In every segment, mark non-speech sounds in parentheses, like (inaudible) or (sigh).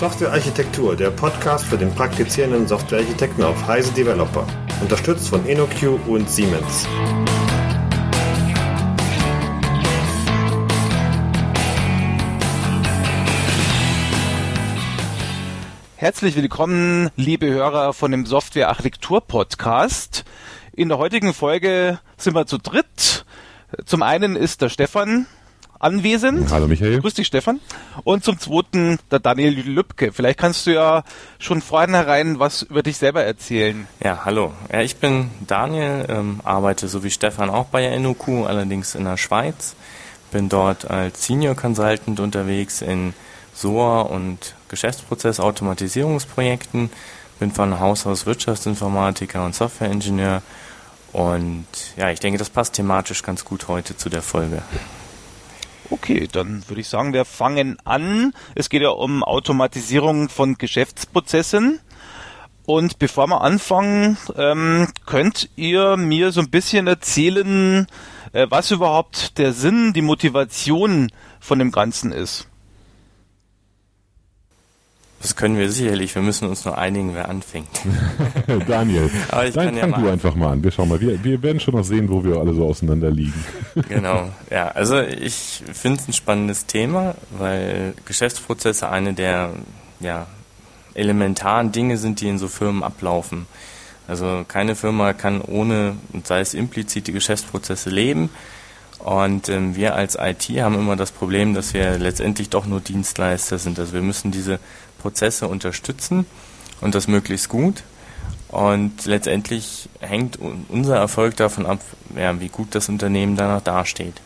Softwarearchitektur, der Podcast für den praktizierenden Softwarearchitekten auf Heise Developer. Unterstützt von InnoQ und Siemens. Herzlich willkommen, liebe Hörer von dem Softwarearchitektur Podcast. In der heutigen Folge sind wir zu dritt. Zum einen ist der Stefan anwesend. Hallo Michael. Grüß dich Stefan. Und zum zweiten der Daniel Lübke. Vielleicht kannst du ja schon vornherein was über dich selber erzählen. Ja, hallo. Ja, ich bin Daniel, ähm, arbeite so wie Stefan auch bei der NOQ, allerdings in der Schweiz. Bin dort als Senior Consultant unterwegs in SOA und Geschäftsprozessautomatisierungsprojekten. Bin von Haus aus Wirtschaftsinformatiker und Softwareingenieur. Und ja, ich denke, das passt thematisch ganz gut heute zu der Folge. Okay, dann würde ich sagen, wir fangen an. Es geht ja um Automatisierung von Geschäftsprozessen. Und bevor wir anfangen, ähm, könnt ihr mir so ein bisschen erzählen, äh, was überhaupt der Sinn, die Motivation von dem Ganzen ist? Das können wir sicherlich. Wir müssen uns nur einigen, wer anfängt. (laughs) Daniel, (laughs) dann fang ja du einfach mal an. Wir schauen mal. Wir, wir werden schon noch sehen, wo wir alle so auseinander liegen. (laughs) genau. Ja, also ich finde es ein spannendes Thema, weil Geschäftsprozesse eine der ja, elementaren Dinge sind, die in so Firmen ablaufen. Also keine Firma kann ohne, sei es implizite Geschäftsprozesse leben. Und ähm, wir als IT haben immer das Problem, dass wir letztendlich doch nur Dienstleister sind. Also wir müssen diese Prozesse unterstützen und das möglichst gut. Und letztendlich hängt unser Erfolg davon ab, ja, wie gut das Unternehmen danach dasteht.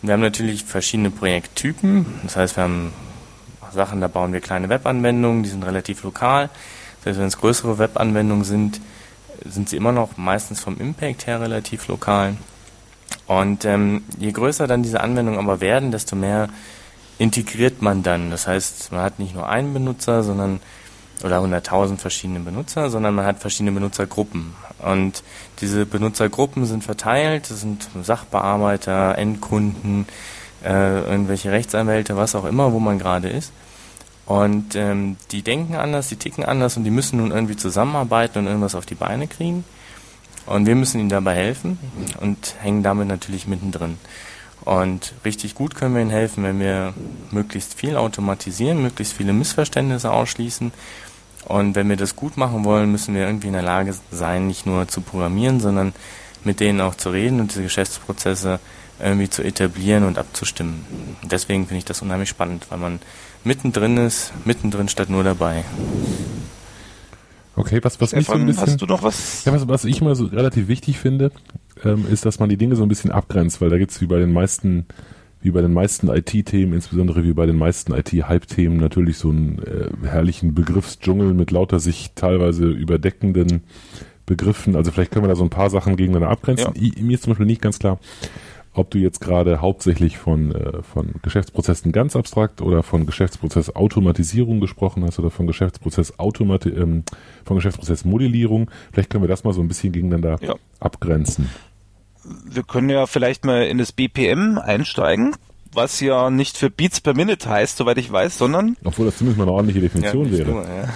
Wir haben natürlich verschiedene Projekttypen. Das heißt, wir haben Sachen, da bauen wir kleine Webanwendungen, die sind relativ lokal. Heißt, wenn es größere Webanwendungen sind, sind sie immer noch meistens vom Impact her relativ lokal. Und ähm, je größer dann diese Anwendungen aber werden, desto mehr integriert man dann. Das heißt, man hat nicht nur einen Benutzer, sondern oder 100.000 verschiedene Benutzer, sondern man hat verschiedene Benutzergruppen. Und diese Benutzergruppen sind verteilt, das sind Sachbearbeiter, Endkunden, äh, irgendwelche Rechtsanwälte, was auch immer, wo man gerade ist. Und ähm, die denken anders, die ticken anders und die müssen nun irgendwie zusammenarbeiten und irgendwas auf die Beine kriegen. Und wir müssen ihnen dabei helfen und hängen damit natürlich mittendrin. Und richtig gut können wir ihnen helfen, wenn wir möglichst viel automatisieren, möglichst viele Missverständnisse ausschließen. Und wenn wir das gut machen wollen, müssen wir irgendwie in der Lage sein, nicht nur zu programmieren, sondern mit denen auch zu reden und diese Geschäftsprozesse irgendwie zu etablieren und abzustimmen. Deswegen finde ich das unheimlich spannend, weil man mittendrin ist, mittendrin statt nur dabei. Okay, was, was Stefan, mich so ein bisschen, hast du noch was? Ja, was, was ich mal so relativ wichtig finde, ähm, ist, dass man die Dinge so ein bisschen abgrenzt, weil da gibt es wie bei den meisten, wie bei den meisten IT-Themen, insbesondere wie bei den meisten IT-Hype-Themen, natürlich so einen äh, herrlichen Begriffsdschungel mit lauter sich teilweise überdeckenden Begriffen. Also vielleicht können wir da so ein paar Sachen gegeneinander abgrenzen. Ja. Ich, mir ist zum Beispiel nicht ganz klar, ob du jetzt gerade hauptsächlich von, äh, von Geschäftsprozessen ganz abstrakt oder von Geschäftsprozessautomatisierung gesprochen hast oder von Geschäftsprozess ähm, von Geschäftsprozessmodellierung. Vielleicht können wir das mal so ein bisschen gegeneinander ja. abgrenzen. Wir können ja vielleicht mal in das BPM einsteigen, was ja nicht für Beats per Minute heißt, soweit ich weiß, sondern. Obwohl das zumindest mal eine ordentliche Definition ja, wäre. Nur, ja.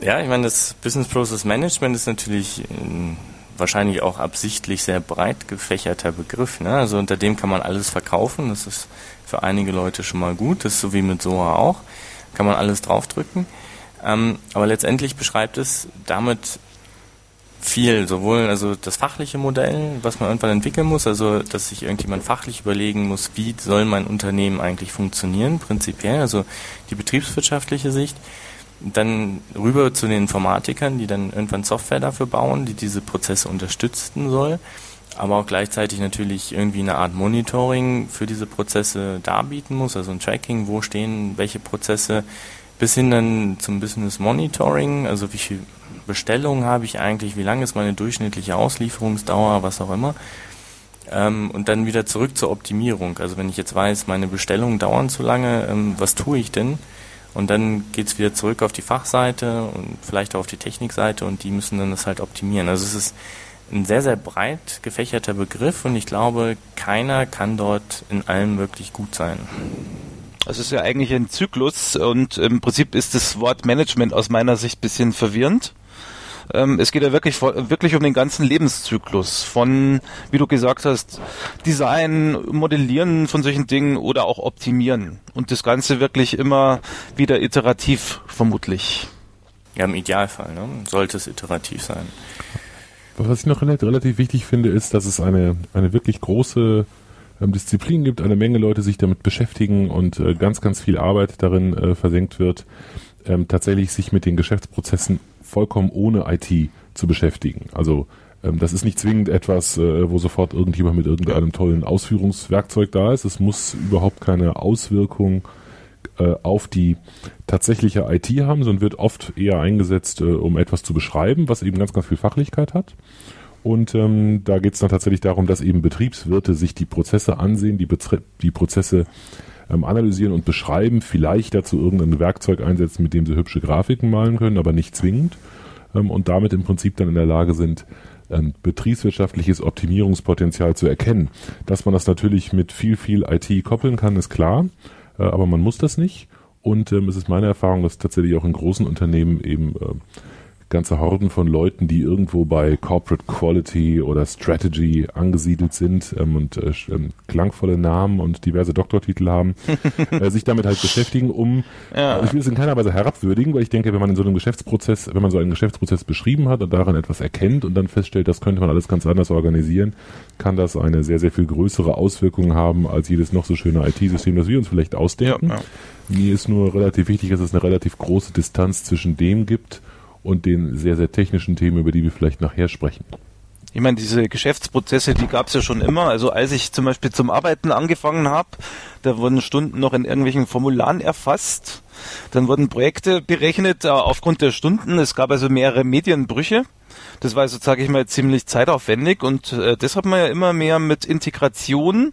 (laughs) ja, ich meine, das Business Process Management ist natürlich ein wahrscheinlich auch absichtlich sehr breit gefächerter Begriff. Ne? Also unter dem kann man alles verkaufen. Das ist für einige Leute schon mal gut. Das ist so wie mit SOA auch. Kann man alles draufdrücken. Ähm, aber letztendlich beschreibt es damit viel, sowohl also das fachliche Modell, was man irgendwann entwickeln muss, also dass sich irgendjemand fachlich überlegen muss, wie soll mein Unternehmen eigentlich funktionieren, prinzipiell, also die betriebswirtschaftliche Sicht, dann rüber zu den Informatikern, die dann irgendwann Software dafür bauen, die diese Prozesse unterstützen soll, aber auch gleichzeitig natürlich irgendwie eine Art Monitoring für diese Prozesse darbieten muss, also ein Tracking, wo stehen welche Prozesse, bis hin dann zum Business Monitoring, also wie viel Bestellungen habe ich eigentlich, wie lang ist meine durchschnittliche Auslieferungsdauer, was auch immer. Ähm, und dann wieder zurück zur Optimierung. Also wenn ich jetzt weiß, meine Bestellungen dauern zu lange, ähm, was tue ich denn? Und dann geht's wieder zurück auf die Fachseite und vielleicht auch auf die Technikseite und die müssen dann das halt optimieren. Also es ist ein sehr, sehr breit gefächerter Begriff und ich glaube, keiner kann dort in allem wirklich gut sein. Es ist ja eigentlich ein Zyklus und im Prinzip ist das Wort Management aus meiner Sicht bisschen verwirrend. Ähm, es geht ja wirklich, wirklich um den ganzen Lebenszyklus von, wie du gesagt hast, Design, Modellieren von solchen Dingen oder auch Optimieren. Und das Ganze wirklich immer wieder iterativ, vermutlich. Ja, im Idealfall, ne? sollte es iterativ sein. Was ich noch relativ wichtig finde, ist, dass es eine, eine wirklich große ähm, Disziplin gibt, eine Menge Leute sich damit beschäftigen und äh, ganz, ganz viel Arbeit darin äh, versenkt wird, ähm, tatsächlich sich mit den Geschäftsprozessen vollkommen ohne IT zu beschäftigen. Also ähm, das ist nicht zwingend etwas, äh, wo sofort irgendjemand mit irgendeinem tollen Ausführungswerkzeug da ist. Es muss überhaupt keine Auswirkung äh, auf die tatsächliche IT haben, sondern wird oft eher eingesetzt, äh, um etwas zu beschreiben, was eben ganz, ganz viel Fachlichkeit hat. Und ähm, da geht es dann tatsächlich darum, dass eben Betriebswirte sich die Prozesse ansehen, die, Betre die Prozesse ähm, analysieren und beschreiben, vielleicht dazu irgendein Werkzeug einsetzen, mit dem sie hübsche Grafiken malen können, aber nicht zwingend. Ähm, und damit im Prinzip dann in der Lage sind, ein betriebswirtschaftliches Optimierungspotenzial zu erkennen. Dass man das natürlich mit viel, viel IT koppeln kann, ist klar, äh, aber man muss das nicht. Und ähm, es ist meine Erfahrung, dass tatsächlich auch in großen Unternehmen eben äh, ganze Horden von Leuten, die irgendwo bei Corporate Quality oder Strategy angesiedelt sind ähm, und äh, ähm, klangvolle Namen und diverse Doktortitel haben, (laughs) äh, sich damit halt beschäftigen, um, ja. ich will es in keiner Weise herabwürdigen, weil ich denke, wenn man in so einem Geschäftsprozess, wenn man so einen Geschäftsprozess beschrieben hat und daran etwas erkennt und dann feststellt, das könnte man alles ganz anders organisieren, kann das eine sehr, sehr viel größere Auswirkung haben als jedes noch so schöne IT-System, das wir uns vielleicht ausdenken. Ja, ja. Mir ist nur relativ wichtig, dass es eine relativ große Distanz zwischen dem gibt, und den sehr, sehr technischen Themen, über die wir vielleicht nachher sprechen. Ich meine, diese Geschäftsprozesse, die gab es ja schon immer. Also als ich zum Beispiel zum Arbeiten angefangen habe, da wurden Stunden noch in irgendwelchen Formularen erfasst. Dann wurden Projekte berechnet äh, aufgrund der Stunden. Es gab also mehrere Medienbrüche. Das war also, sage ich mal, ziemlich zeitaufwendig und äh, das hat man ja immer mehr mit Integration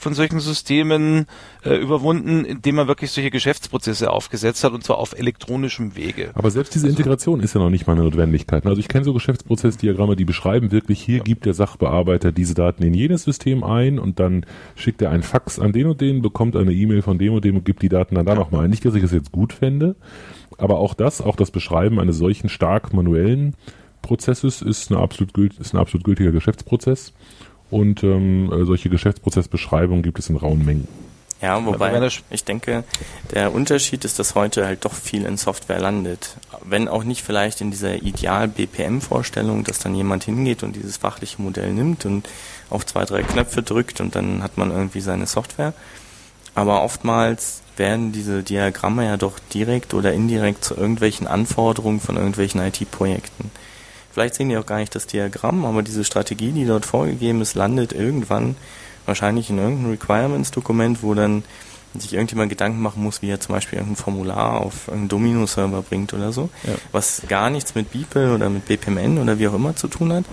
von solchen Systemen äh, überwunden, indem man wirklich solche Geschäftsprozesse aufgesetzt hat und zwar auf elektronischem Wege. Aber selbst diese also Integration ist ja noch nicht mal eine Notwendigkeit. Also ich kenne so Geschäftsprozessdiagramme, die beschreiben wirklich, hier gibt der Sachbearbeiter diese Daten in jenes System ein und dann schickt er ein Fax an den und den, bekommt eine E-Mail von dem und dem und gibt die Daten dann da nochmal ein. Nicht, dass ich das jetzt gut fände, aber auch das, auch das Beschreiben eines solchen stark manuellen Prozesses ist, eine absolut, ist ein absolut gültiger Geschäftsprozess. Und ähm, äh, solche Geschäftsprozessbeschreibungen gibt es in rauen Mengen. Ja, wobei ich denke, der Unterschied ist, dass heute halt doch viel in Software landet. Wenn auch nicht vielleicht in dieser Ideal-BPM-Vorstellung, dass dann jemand hingeht und dieses fachliche Modell nimmt und auf zwei, drei Knöpfe drückt und dann hat man irgendwie seine Software. Aber oftmals werden diese Diagramme ja doch direkt oder indirekt zu irgendwelchen Anforderungen von irgendwelchen IT-Projekten. Vielleicht sehen die auch gar nicht das Diagramm, aber diese Strategie, die dort vorgegeben ist, landet irgendwann wahrscheinlich in irgendeinem Requirements-Dokument, wo dann sich irgendjemand Gedanken machen muss, wie er zum Beispiel irgendein Formular auf irgendeinen Domino-Server bringt oder so, ja. was gar nichts mit Beeple oder mit BPMN oder wie auch immer zu tun hat.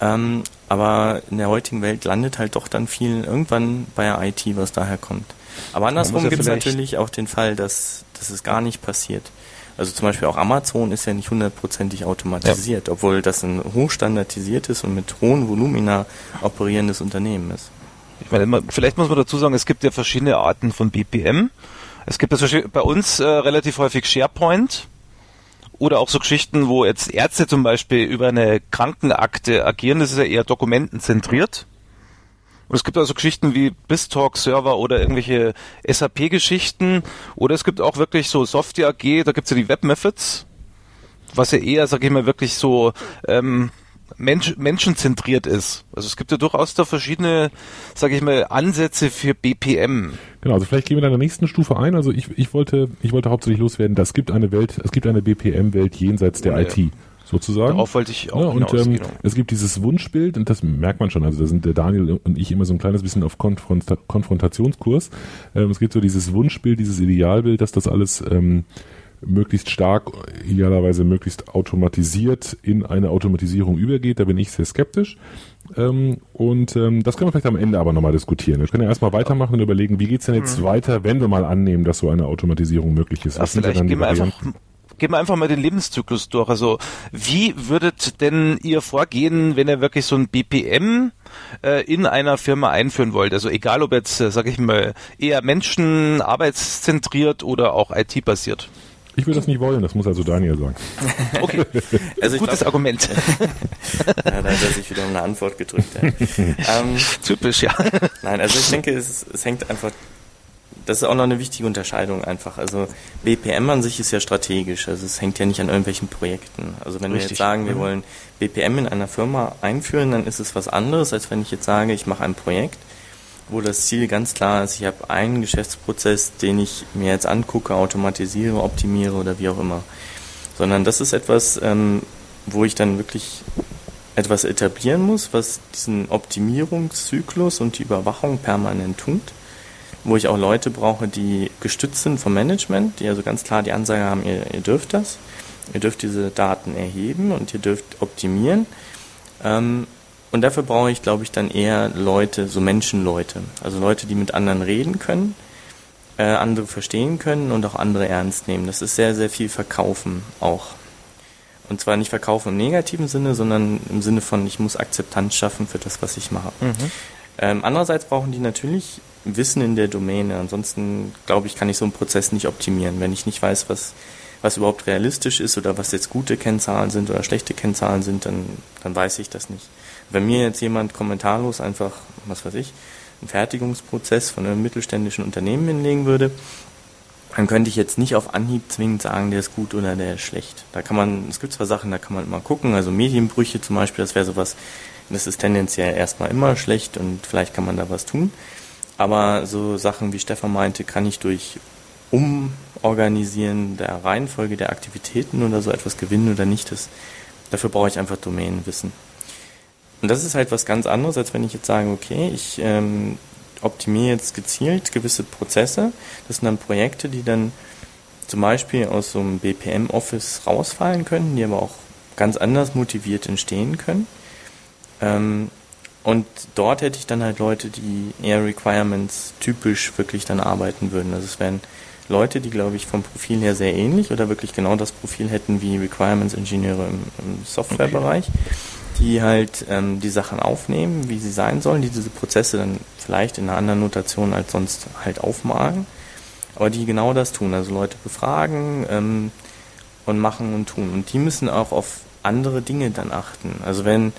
Ähm, aber in der heutigen Welt landet halt doch dann viel irgendwann bei der IT, was daher kommt. Aber andersrum ja gibt es natürlich auch den Fall, dass, dass es gar nicht passiert. Also zum Beispiel auch Amazon ist ja nicht hundertprozentig automatisiert, ja. obwohl das ein hochstandardisiertes und mit hohen Volumina operierendes Unternehmen ist. Ich meine, vielleicht muss man dazu sagen, es gibt ja verschiedene Arten von BPM. Es gibt ja bei uns äh, relativ häufig SharePoint oder auch so Geschichten, wo jetzt Ärzte zum Beispiel über eine Krankenakte agieren. Das ist ja eher dokumentenzentriert. Und es gibt also Geschichten wie BizTalk-Server oder irgendwelche SAP-Geschichten. Oder es gibt auch wirklich so Software AG, da gibt's ja die Web-Methods, was ja eher, sag ich mal, wirklich so ähm, Mensch, menschenzentriert ist. Also es gibt ja durchaus da verschiedene, sag ich mal, Ansätze für BPM. Genau, also vielleicht gehen wir da in der nächsten Stufe ein. Also ich, ich wollte, ich wollte hauptsächlich loswerden, das gibt eine Welt, es gibt eine BPM-Welt jenseits der ja. IT sozusagen. Darauf wollte ich auch ja, Und ähm, es gibt dieses Wunschbild, und das merkt man schon, also da sind der Daniel und ich immer so ein kleines bisschen auf Konfronta Konfrontationskurs. Ähm, es gibt so dieses Wunschbild, dieses Idealbild, dass das alles ähm, möglichst stark, idealerweise möglichst automatisiert in eine Automatisierung übergeht. Da bin ich sehr skeptisch. Ähm, und ähm, das können wir vielleicht am Ende aber nochmal diskutieren. Wir können ja erstmal weitermachen und überlegen, wie geht's denn jetzt mhm. weiter, wenn wir mal annehmen, dass so eine Automatisierung möglich ist. Ja, vielleicht gehen wir einfach gehen wir einfach mal den Lebenszyklus durch. Also wie würdet denn ihr vorgehen, wenn ihr wirklich so ein BPM äh, in einer Firma einführen wollt, also egal ob jetzt, äh, sag ich mal, eher Menschen, arbeitszentriert oder auch IT-basiert? Ich würde das nicht wollen, das muss also Daniel sagen. (laughs) Okay, (laughs) also gutes glaub, Argument. (laughs) ja, da hat er sich wieder um eine Antwort gedrückt. Ja. ähm, Typisch, ja. Nein, also ich denke, es, es hängt einfach das ist auch noch eine wichtige Unterscheidung einfach. Also BPM an sich ist ja strategisch, also es hängt ja nicht an irgendwelchen Projekten. Also wenn Richtig. wir jetzt sagen, wir mhm. wollen BPM in einer Firma einführen, dann ist es was anderes, als wenn ich jetzt sage, ich mache ein Projekt, wo das Ziel ganz klar ist, ich habe einen Geschäftsprozess, den ich mir jetzt angucke, automatisiere, optimiere oder wie auch immer. Sondern das ist etwas, ähm, wo ich dann wirklich etwas etablieren muss, was diesen Optimierungszyklus und die Überwachung permanent tut wo ich auch Leute brauche, die gestützt sind vom Management, die also ganz klar die Ansage haben, ihr, ihr dürft das, ihr dürft diese Daten erheben und ihr dürft optimieren. Ähm, und dafür brauche ich, glaube ich, dann eher Leute, so Menschenleute, also Leute, die mit anderen reden können, äh, andere verstehen können und auch andere ernst nehmen. Das ist sehr, sehr viel Verkaufen auch. Und zwar nicht Verkaufen im negativen Sinne, sondern im Sinne von, ich muss Akzeptanz schaffen für das, was ich mache. Mhm. Ähm, andererseits brauchen die natürlich Wissen in der Domäne. Ansonsten, glaube ich, kann ich so einen Prozess nicht optimieren. Wenn ich nicht weiß, was, was überhaupt realistisch ist oder was jetzt gute Kennzahlen sind oder schlechte Kennzahlen sind, dann, dann weiß ich das nicht. Wenn mir jetzt jemand kommentarlos einfach, was weiß ich, einen Fertigungsprozess von einem mittelständischen Unternehmen hinlegen würde, dann könnte ich jetzt nicht auf Anhieb zwingend sagen, der ist gut oder der ist schlecht. Da kann man, es gibt zwar Sachen, da kann man mal gucken, also Medienbrüche zum Beispiel, das wäre sowas, das ist tendenziell erstmal immer schlecht und vielleicht kann man da was tun. Aber so Sachen, wie Stefan meinte, kann ich durch Umorganisieren der Reihenfolge der Aktivitäten oder so etwas gewinnen oder nicht. Das, dafür brauche ich einfach Domänenwissen. Und das ist halt was ganz anderes, als wenn ich jetzt sage, okay, ich ähm, optimiere jetzt gezielt gewisse Prozesse. Das sind dann Projekte, die dann zum Beispiel aus so einem BPM-Office rausfallen können, die aber auch ganz anders motiviert entstehen können. Ähm, und dort hätte ich dann halt Leute, die eher Requirements typisch wirklich dann arbeiten würden. Also es wären Leute, die, glaube ich, vom Profil her sehr ähnlich oder wirklich genau das Profil hätten wie Requirements-Ingenieure im, im Softwarebereich, die halt ähm, die Sachen aufnehmen, wie sie sein sollen, die diese Prozesse dann vielleicht in einer anderen Notation als sonst halt aufmachen, aber die genau das tun. Also Leute befragen ähm, und machen und tun. Und die müssen auch auf andere Dinge dann achten. Also wenn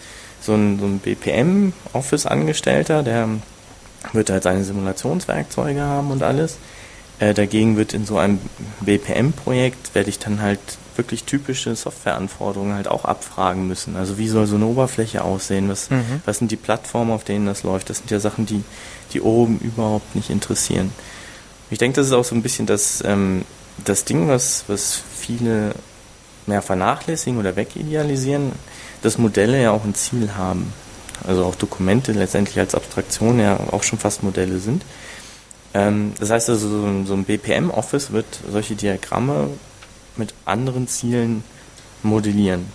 so ein, so ein BPM-Office-Angestellter, der wird halt seine Simulationswerkzeuge haben und alles. Äh, dagegen wird in so einem BPM-Projekt, werde ich dann halt wirklich typische Softwareanforderungen halt auch abfragen müssen. Also wie soll so eine Oberfläche aussehen? Was, mhm. was sind die Plattformen, auf denen das läuft? Das sind ja Sachen, die, die oben überhaupt nicht interessieren. Ich denke, das ist auch so ein bisschen das, ähm, das Ding, was, was viele mehr vernachlässigen oder wegidealisieren dass Modelle ja auch ein Ziel haben. Also auch Dokumente letztendlich als Abstraktion ja auch schon fast Modelle sind. Ähm, das heißt also, so so ein BPM-Office wird solche Diagramme mit anderen Zielen modellieren.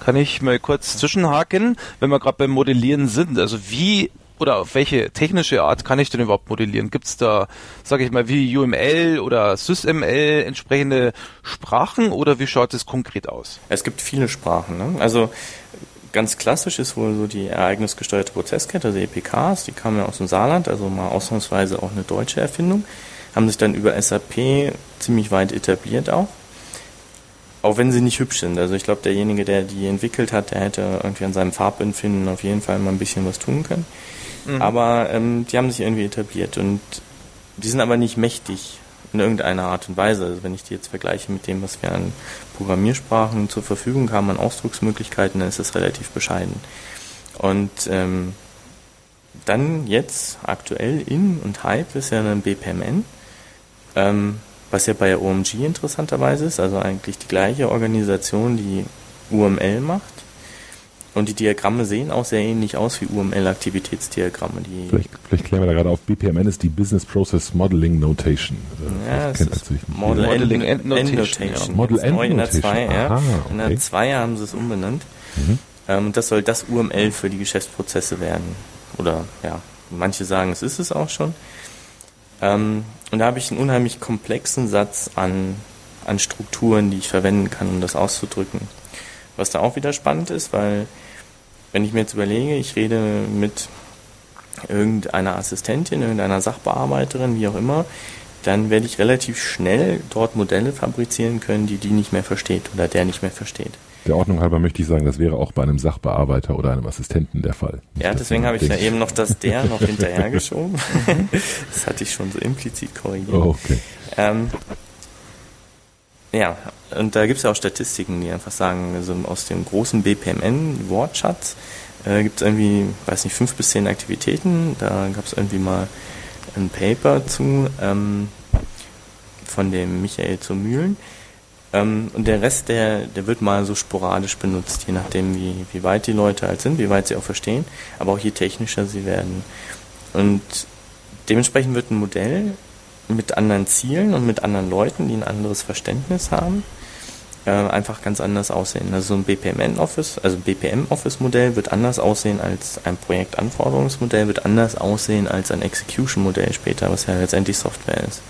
Kann ich mal kurz zwischenhaken, wenn wir gerade beim Modellieren sind? Also wie oder auf welche technische Art kann ich denn überhaupt modellieren? Gibt es da, sage ich mal, wie UML oder SysML entsprechende Sprachen oder wie schaut es konkret aus? Es gibt viele Sprachen. Ne? Also ganz klassisch ist wohl so die ereignisgesteuerte Prozesskette, also EPKs, die kamen ja aus dem Saarland, also mal ausnahmsweise auch eine deutsche Erfindung, haben sich dann über SAP ziemlich weit etabliert auch. Auch wenn sie nicht hübsch sind. Also ich glaube, derjenige, der die entwickelt hat, der hätte irgendwie an seinem Farbempfinden auf jeden Fall mal ein bisschen was tun können. Mhm. Aber ähm, die haben sich irgendwie etabliert und die sind aber nicht mächtig in irgendeiner Art und Weise. Also wenn ich die jetzt vergleiche mit dem, was wir an Programmiersprachen zur Verfügung haben, an Ausdrucksmöglichkeiten, dann ist das relativ bescheiden. Und ähm, dann jetzt aktuell in und Hype ist ja ein BPMN, ähm, was ja bei OMG interessanterweise ist, also eigentlich die gleiche Organisation, die UML macht. Und die Diagramme sehen auch sehr ähnlich aus wie UML-Aktivitätsdiagramme. Vielleicht, vielleicht klären wir da gerade auf, BPMN ist die Business Process Modeling Notation. Also ja, das ist Model Modeling End Notation. Ja. Model End Notation. In der 2, ja. okay. In der 2 haben sie es umbenannt. Mhm. Ähm, und das soll das UML für die Geschäftsprozesse werden. Oder ja, manche sagen, es ist es auch schon. Ähm, und da habe ich einen unheimlich komplexen Satz an, an Strukturen, die ich verwenden kann, um das auszudrücken. Was da auch wieder spannend ist, weil wenn ich mir jetzt überlege, ich rede mit irgendeiner Assistentin, irgendeiner Sachbearbeiterin, wie auch immer, dann werde ich relativ schnell dort Modelle fabrizieren können, die die nicht mehr versteht oder der nicht mehr versteht. Der Ordnung halber möchte ich sagen, das wäre auch bei einem Sachbearbeiter oder einem Assistenten der Fall. Nicht, ja, deswegen habe ich ja eben noch das der noch (laughs) hinterhergeschoben. (laughs) das hatte ich schon so implizit korrigiert. Oh, okay. Ähm, ja, und da gibt es ja auch Statistiken, die einfach sagen, also aus dem großen BPMN-Wortschatz äh, gibt es irgendwie, weiß nicht, fünf bis zehn Aktivitäten. Da gab es irgendwie mal ein Paper zu ähm, von dem Michael zu Mühlen. Ähm, und der Rest, der, der wird mal so sporadisch benutzt, je nachdem, wie, wie weit die Leute halt sind, wie weit sie auch verstehen, aber auch je technischer sie werden. Und dementsprechend wird ein Modell mit anderen Zielen und mit anderen Leuten, die ein anderes Verständnis haben, äh, einfach ganz anders aussehen. Also so ein BPMN-Office, also BPM-Office-Modell wird anders aussehen als ein Projektanforderungsmodell, wird anders aussehen als ein Execution-Modell später, was ja letztendlich Software ist.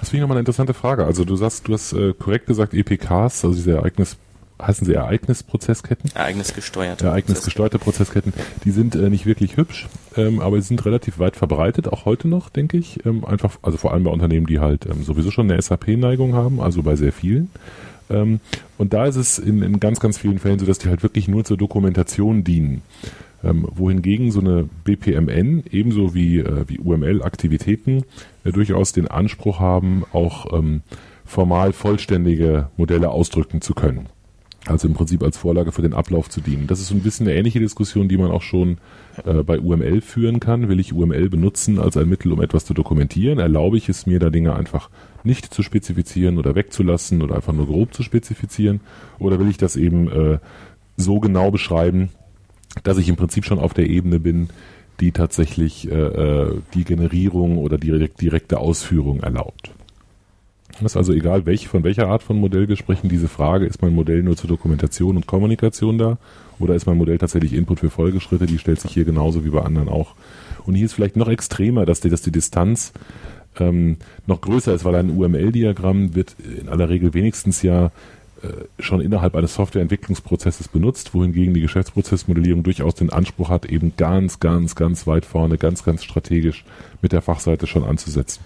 Das finde ich nochmal eine interessante Frage. Also du sagst, du hast äh, korrekt gesagt EPKs, also diese Ereignis heißen sie Ereignisprozessketten? Ereignisgesteuerte. Ereignisgesteuerte Prozessketten. Die sind äh, nicht wirklich hübsch, ähm, aber sie sind relativ weit verbreitet, auch heute noch, denke ich. Ähm, einfach, also vor allem bei Unternehmen, die halt ähm, sowieso schon eine SAP-Neigung haben, also bei sehr vielen. Ähm, und da ist es in, in ganz, ganz vielen Fällen so, dass die halt wirklich nur zur Dokumentation dienen. Ähm, wohingegen so eine BPMN ebenso wie, äh, wie UML-Aktivitäten äh, durchaus den Anspruch haben, auch ähm, formal vollständige Modelle ausdrücken zu können. Also im Prinzip als Vorlage für den Ablauf zu dienen. Das ist so ein bisschen eine ähnliche Diskussion, die man auch schon äh, bei UML führen kann. Will ich UML benutzen als ein Mittel, um etwas zu dokumentieren? Erlaube ich es mir, da Dinge einfach nicht zu spezifizieren oder wegzulassen oder einfach nur grob zu spezifizieren? Oder will ich das eben äh, so genau beschreiben, dass ich im Prinzip schon auf der Ebene bin, die tatsächlich äh, äh die Generierung oder die direkte Ausführung erlaubt? Das ist also egal, welch, von welcher Art von Modell wir sprechen, diese Frage, ist mein Modell nur zur Dokumentation und Kommunikation da oder ist mein Modell tatsächlich Input für Folgeschritte, die stellt sich hier genauso wie bei anderen auch. Und hier ist vielleicht noch extremer, dass die, dass die Distanz ähm, noch größer ist, weil ein UML-Diagramm wird in aller Regel wenigstens ja äh, schon innerhalb eines Softwareentwicklungsprozesses benutzt, wohingegen die Geschäftsprozessmodellierung durchaus den Anspruch hat, eben ganz, ganz, ganz weit vorne, ganz, ganz strategisch mit der Fachseite schon anzusetzen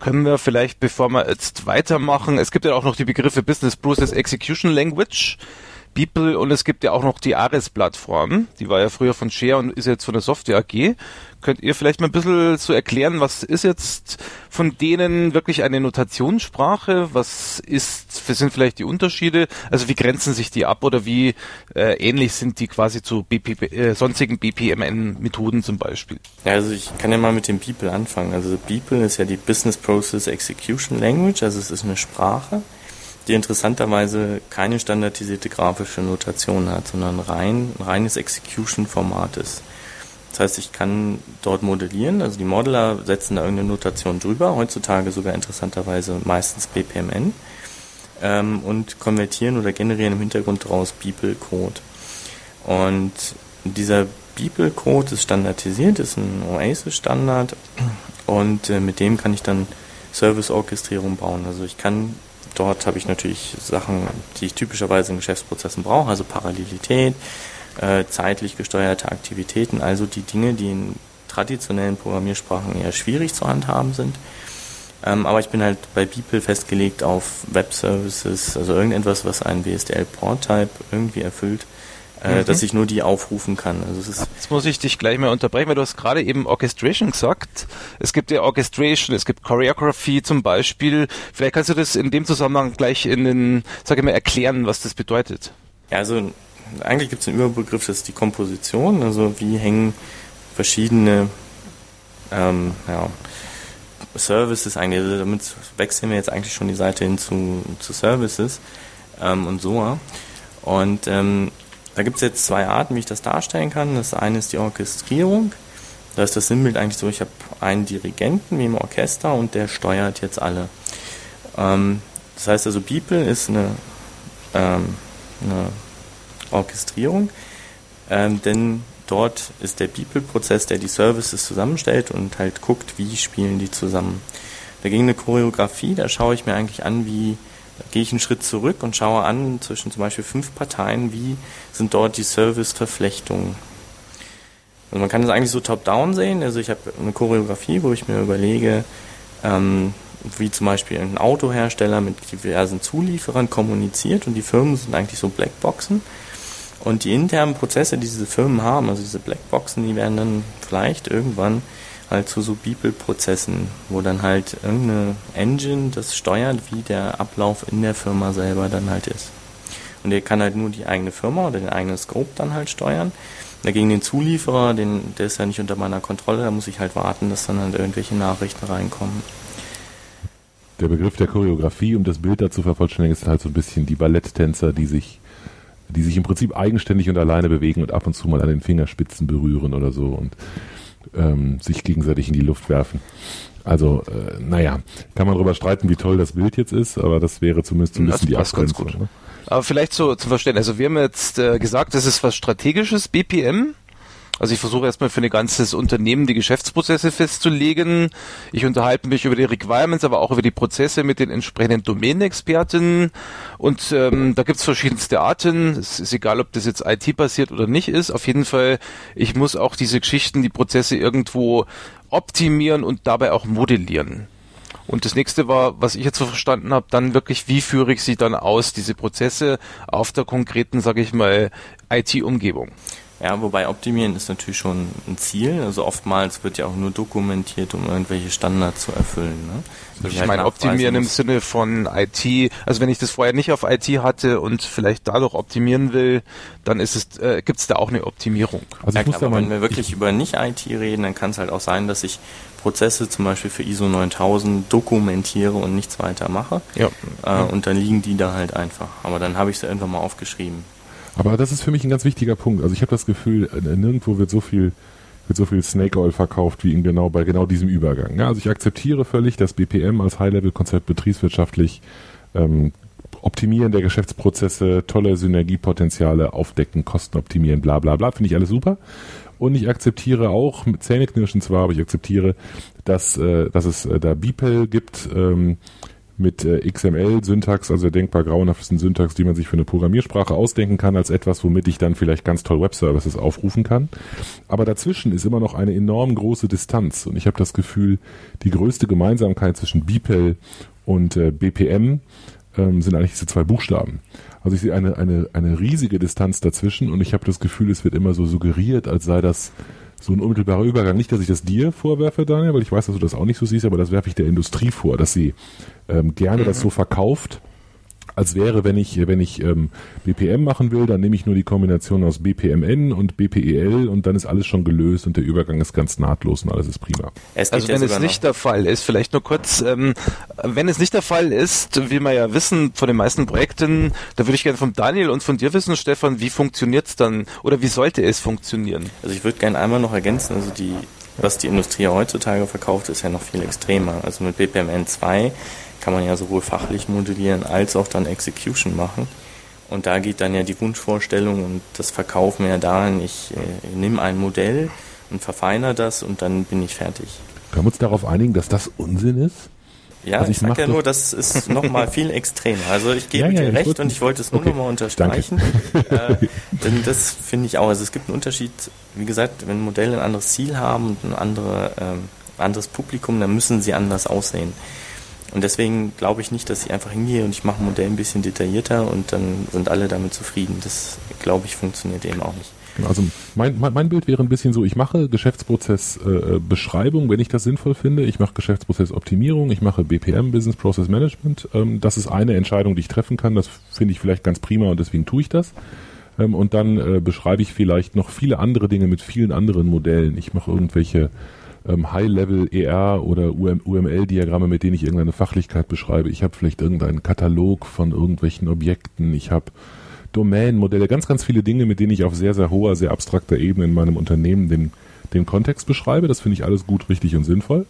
können wir vielleicht, bevor wir jetzt weitermachen, es gibt ja auch noch die Begriffe Business Process Execution Language, Beeple und es gibt ja auch noch die Ares-Plattform. Die war ja früher von Share und ist jetzt von der Software AG. Könnt ihr vielleicht mal ein bisschen so erklären, was ist jetzt von denen wirklich eine Notationssprache? Was ist, sind vielleicht die Unterschiede? Also wie grenzen sich die ab oder wie äh, ähnlich sind die quasi zu BP, äh, sonstigen BPMN-Methoden zum Beispiel? Ja, also ich kann ja mal mit dem Beeple anfangen. Also Beeple ist ja die Business Process Execution Language, also es ist eine Sprache die interessanterweise keine standardisierte grafische Notation hat, sondern rein, reines Execution-Format ist. Das heißt, ich kann dort modellieren, also die Modeler setzen da irgendeine Notation drüber, heutzutage sogar interessanterweise meistens BPMN, ähm, und konvertieren oder generieren im Hintergrund daraus Beeple-Code. Und dieser Beeple-Code ist standardisiert, ist ein Oasis-Standard und äh, mit dem kann ich dann Service-Orchestrierung bauen. Also ich kann Dort habe ich natürlich Sachen, die ich typischerweise in Geschäftsprozessen brauche, also Parallelität, äh, zeitlich gesteuerte Aktivitäten, also die Dinge, die in traditionellen Programmiersprachen eher schwierig zu handhaben sind. Ähm, aber ich bin halt bei Beeple festgelegt auf Web Services, also irgendetwas, was einen WSDL-Port-Type irgendwie erfüllt äh, mhm. dass ich nur die aufrufen kann. Also es Jetzt muss ich dich gleich mal unterbrechen, weil du hast gerade eben Orchestration gesagt. Es gibt ja Orchestration, es gibt Choreography zum Beispiel. Vielleicht kannst du das in dem Zusammenhang gleich in den, sag ich mal, erklären, was das bedeutet. Ja, also eigentlich gibt es einen Überbegriff, das ist die Komposition. Also wie hängen verschiedene ähm, ja, Services eigentlich, also damit wechseln wir jetzt eigentlich schon die Seite hin zu, zu Services ähm, und SOA. Und ähm, da gibt es jetzt zwei Arten, wie ich das darstellen kann. Das eine ist die Orchestrierung. Da ist das Sinnbild eigentlich so, ich habe einen Dirigenten wie im Orchester und der steuert jetzt alle. Ähm, das heißt also, Beeple ist eine, ähm, eine Orchestrierung, ähm, denn dort ist der Beeple-Prozess, der die Services zusammenstellt und halt guckt, wie spielen die zusammen. Dagegen eine Choreografie, da schaue ich mir eigentlich an, wie Da gehe ich einen Schritt zurück und schaue an zwischen zum Beispiel fünf Parteien, wie sind dort die Service-Verflechtungen. Also man kann das eigentlich so top-down sehen. Also ich habe eine Choreografie, wo ich mir überlege, ähm, wie zum Beispiel ein Autohersteller mit diversen Zulieferern kommuniziert und die Firmen sind eigentlich so Blackboxen. Und die internen Prozesse, die diese Firmen haben, also diese Blackboxen, die werden dann vielleicht irgendwann halt zu so Beeple-Prozessen, wo dann halt irgendeine Engine das steuert, wie der Ablauf in der Firma selber dann halt ist. Und der kann halt nur die eigene Firma oder den eigenen Scope dann halt steuern. Dagegen den Zulieferer, den, der ist ja nicht unter meiner Kontrolle, da muss ich halt warten, dass dann halt irgendwelche Nachrichten reinkommen. Der Begriff der Choreografie, um das Bild dazu vervollständigen, ist halt so ein bisschen die Balletttänzer, die sich die sich im Prinzip eigenständig und alleine bewegen und ab und zu mal an den Fingerspitzen berühren oder so und ähm, sich gegenseitig in die Luft werfen. Also, äh, naja, kann man darüber streiten, wie toll das Bild jetzt ist, aber das wäre zumindest ein bisschen die Abgrenzung. Ne? Aber vielleicht so zum Verstehen. Also wir haben jetzt äh, gesagt, das ist was Strategisches, BPM. Also ich versuche erstmal für ein ganzes Unternehmen die Geschäftsprozesse festzulegen. Ich unterhalte mich über die Requirements, aber auch über die Prozesse mit den entsprechenden Domänenexperten. Und ähm, da gibt's verschiedenste Arten. Es ist egal, ob das jetzt IT-basiert oder nicht ist. Auf jeden Fall, ich muss auch diese Geschichten, die Prozesse irgendwo optimieren und dabei auch modellieren. Und das nächste war, was ich jetzt so verstanden habe, dann wirklich, wie führe ich sie dann aus, diese Prozesse auf der konkreten, sage ich mal, IT-Umgebung. Ja, wobei optimieren ist natürlich schon ein Ziel. Also oftmals wird ja auch nur dokumentiert, um irgendwelche Standards zu erfüllen. Ne? Ich halt meine optimieren im Sinne von IT. Also wenn ich das vorher nicht auf IT hatte und vielleicht dadurch optimieren will, dann ist es, äh, gibt es da auch eine Optimierung. Also ja, klar, aber wenn wir wirklich über nicht IT reden, dann kann es halt auch sein, dass ich Prozesse zum Beispiel für ISO 9000 dokumentiere und nichts weiter mache. Ja. Äh, und dann liegen die da halt einfach. Aber dann habe ich sie irgendwann mal aufgeschrieben. Aber das ist für mich ein ganz wichtiger Punkt. Also ich habe das Gefühl, äh, nirgendwo wird so viel wird so viel Snake Oil verkauft wie in genau bei genau diesem Übergang. Ja, also ich akzeptiere völlig, dass BPM als High-Level-Konzept betriebswirtschaftlich ähm, Optimieren der Geschäftsprozesse, tolle Synergiepotenziale aufdecken, Kosten optimieren, bla bla bla, finde ich alles super. Und ich akzeptiere auch, mit Zähneknirschen zwar, aber ich akzeptiere, dass, äh, dass es äh, da BPEL gibt, ähm, mit äh, XML-Syntax, also der denkbar grauenhaftesten Syntax, die man sich für eine Programmiersprache ausdenken kann, als etwas, womit ich dann vielleicht ganz toll Webservices aufrufen kann. Aber dazwischen ist immer noch eine enorm große Distanz und ich habe das Gefühl, die größte Gemeinsamkeit zwischen BPEL und äh, BPM ähm, sind eigentlich diese zwei Buchstaben. Also ich sehe eine, eine, eine riesige Distanz dazwischen und ich habe das Gefühl, es wird immer so suggeriert, als sei das so ein unmittelbarer Übergang. Nicht, dass ich das dir vorwerfe, Daniel, weil ich weiß, dass du das auch nicht so siehst, aber das werfe ich der Industrie vor, dass sie ähm, gerne mhm. das so verkauft, als wäre, wenn ich, wenn ich ähm, BPM machen will, dann nehme ich nur die Kombination aus BPMN und BPEL und dann ist alles schon gelöst und der Übergang ist ganz nahtlos und alles ist prima. also wenn es nicht der Fall ist, vielleicht nur kurz, ähm, wenn es nicht der Fall ist, wie wir ja wissen von den meisten Projekten, da würde ich gerne von Daniel und von dir wissen, Stefan, wie funktioniert es dann oder wie sollte es funktionieren? Also ich würde gerne einmal noch ergänzen, also die was die Industrie heutzutage verkauft, ist ja noch viel extremer. Also mit BPMN 2 kann man ja sowohl fachlich modellieren als auch dann Execution machen. Und da geht dann ja die Wunschvorstellung und das Verkaufen ja dahin, ich äh, nehme ein Modell und verfeine das und dann bin ich fertig. Können wir uns darauf einigen, dass das Unsinn ist? Ja, also ich, ich sag ja nur, das ist nochmal viel extremer. Also ich gebe (laughs) ja, ja, dir recht und ich wollte es nur okay. nochmal unterstreichen. (laughs) äh, denn das finde ich auch. Also es gibt einen Unterschied, wie gesagt, wenn Modelle ein anderes Ziel haben und ein andere, ähm, anderes Publikum, dann müssen sie anders aussehen. Und deswegen glaube ich nicht, dass ich einfach hingehe und ich mache ein Modell ein bisschen detaillierter und dann sind alle damit zufrieden. Das, glaube ich, funktioniert eben auch nicht. Also mein, mein, mein Bild wäre ein bisschen so, ich mache Geschäftsprozessbeschreibung, äh, wenn ich das sinnvoll finde. Ich mache Geschäftsprozessoptimierung, ich mache BPM, Business Process Management. Ähm, das ist eine Entscheidung, die ich treffen kann. Das finde ich vielleicht ganz prima und deswegen tue ich das. Ähm, und dann äh, beschreibe ich vielleicht noch viele andere Dinge mit vielen anderen Modellen. Ich mache irgendwelche ähm, High-Level ER oder UML-Diagramme, mit denen ich irgendeine Fachlichkeit beschreibe. Ich habe vielleicht irgendeinen Katalog von irgendwelchen Objekten. Ich habe Domain-Modelle, ganz, ganz viele Dinge, mit denen ich auf sehr, sehr hoher, sehr abstrakter Ebene in meinem Unternehmen den, den Kontext beschreibe. Das finde ich alles gut, richtig und sinnvoll.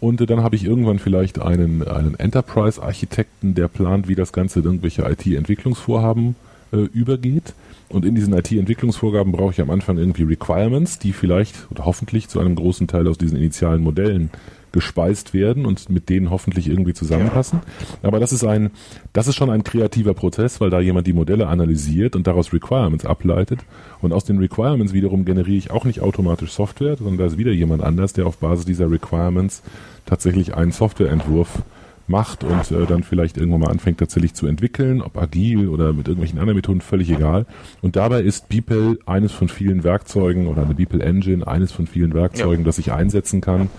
Und äh, dann habe ich irgendwann vielleicht einen, einen Enterprise-Architekten, der plant, wie das Ganze irgendwelche IT-Entwicklungsvorhaben äh, übergeht. Und in diesen IT-Entwicklungsvorgaben brauche ich am Anfang irgendwie Requirements, die vielleicht oder hoffentlich zu einem großen Teil aus diesen initialen Modellen gespeist werden und mit denen hoffentlich irgendwie zusammenpassen. Aber das ist ein, das ist schon ein kreativer Prozess, weil da jemand die Modelle analysiert und daraus Requirements ableitet. Und aus den Requirements wiederum generiere ich auch nicht automatisch Software, sondern da ist wieder jemand anders, der auf Basis dieser Requirements tatsächlich einen Softwareentwurf macht und äh, dann vielleicht irgendwann mal anfängt tatsächlich zu entwickeln, ob agil oder mit irgendwelchen anderen Methoden, völlig egal. Und dabei ist Beeple eines von vielen Werkzeugen oder eine Beeple Engine eines von vielen Werkzeugen, ja. das ich einsetzen kann,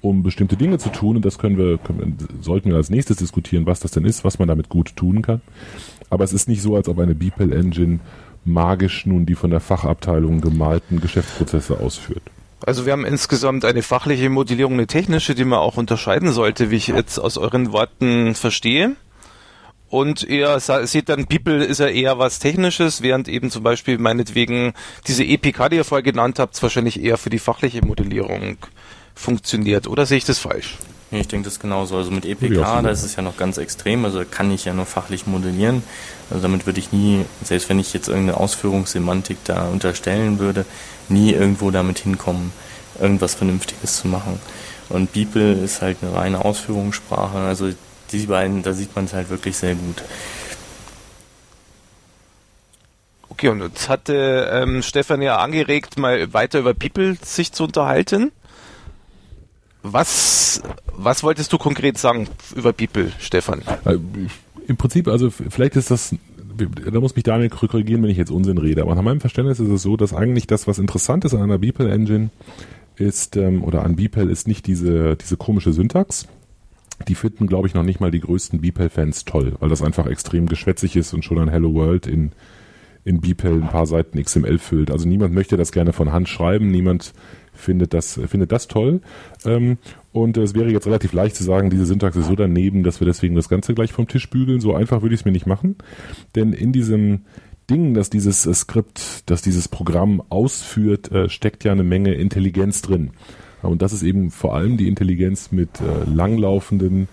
um bestimmte Dinge zu tun. Und das können wir, können, sollten wir als nächstes diskutieren, was das denn ist, was man damit gut tun kann. Aber es ist nicht so, als ob eine Beeple Engine magisch nun die von der Fachabteilung gemalten Geschäftsprozesse ausführt. Also wir haben insgesamt eine fachliche Modellierung, eine technische, die man auch unterscheiden sollte, wie ich jetzt aus euren Worten verstehe. Und ihr seht dann, People ist ja eher was Technisches, während eben zum Beispiel meinetwegen diese EPK, die ihr vorher genannt habt, wahrscheinlich eher für die fachliche Modellierung funktioniert. Oder sehe ich das falsch? Ich denke das genauso. Also mit EPK, da ist es ja noch ganz extrem, also kann ich ja nur fachlich modellieren. Also damit würde ich nie, selbst wenn ich jetzt irgendeine Ausführungssemantik da unterstellen würde, nie irgendwo damit hinkommen, irgendwas Vernünftiges zu machen. Und Beeple ist halt eine reine Ausführungssprache. Also die beiden, da sieht man es halt wirklich sehr gut. Okay, und jetzt hatte ähm, Stefan ja angeregt, mal weiter über People sich zu unterhalten. Was, was wolltest du konkret sagen über People, Stefan? Äh, Im Prinzip, also vielleicht ist das, da muss mich Daniel korrigieren, wenn ich jetzt Unsinn rede, aber nach meinem Verständnis ist es so, dass eigentlich das, was interessant ist an einer Beeple Engine, ist, ähm, oder an Beeple ist nicht diese, diese komische Syntax. Die finden, glaube ich, noch nicht mal die größten Beeple-Fans toll, weil das einfach extrem geschwätzig ist und schon ein Hello World in, in Beeple ein paar Seiten XML füllt. Also niemand möchte das gerne von Hand schreiben, niemand findet das, findet das toll. Ähm, und es wäre jetzt relativ leicht zu sagen, diese Syntax ist so daneben, dass wir deswegen das Ganze gleich vom Tisch bügeln. So einfach würde ich es mir nicht machen. Denn in diesem Ding, dass dieses äh, Skript, dass dieses Programm ausführt, äh, steckt ja eine Menge Intelligenz drin. Und das ist eben vor allem die Intelligenz mit äh, langlaufenden,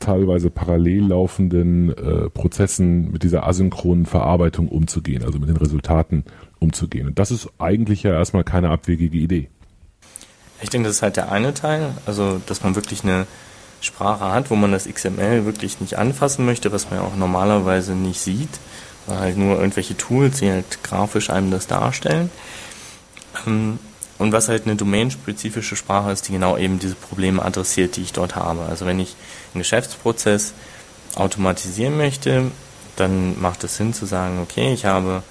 teilweise parallel laufenden Prozessen, mit dieser asynchronen Verarbeitung umzugehen, also mit den Resultaten umzugehen. Und das ist eigentlich ja erstmal keine abwegige Idee. Ich denke, das ist halt der eine Teil, also dass man wirklich eine Sprache hat, wo man das XML wirklich nicht anfassen möchte, was man ja auch normalerweise nicht sieht, weil halt nur irgendwelche Tools, die halt grafisch einem das darstellen. Ähm, und was halt eine domainspezifische Sprache ist, die genau eben diese Probleme adressiert, die ich dort habe. Also wenn ich einen Geschäftsprozess automatisieren möchte, dann macht es Sinn zu sagen, okay, ich habe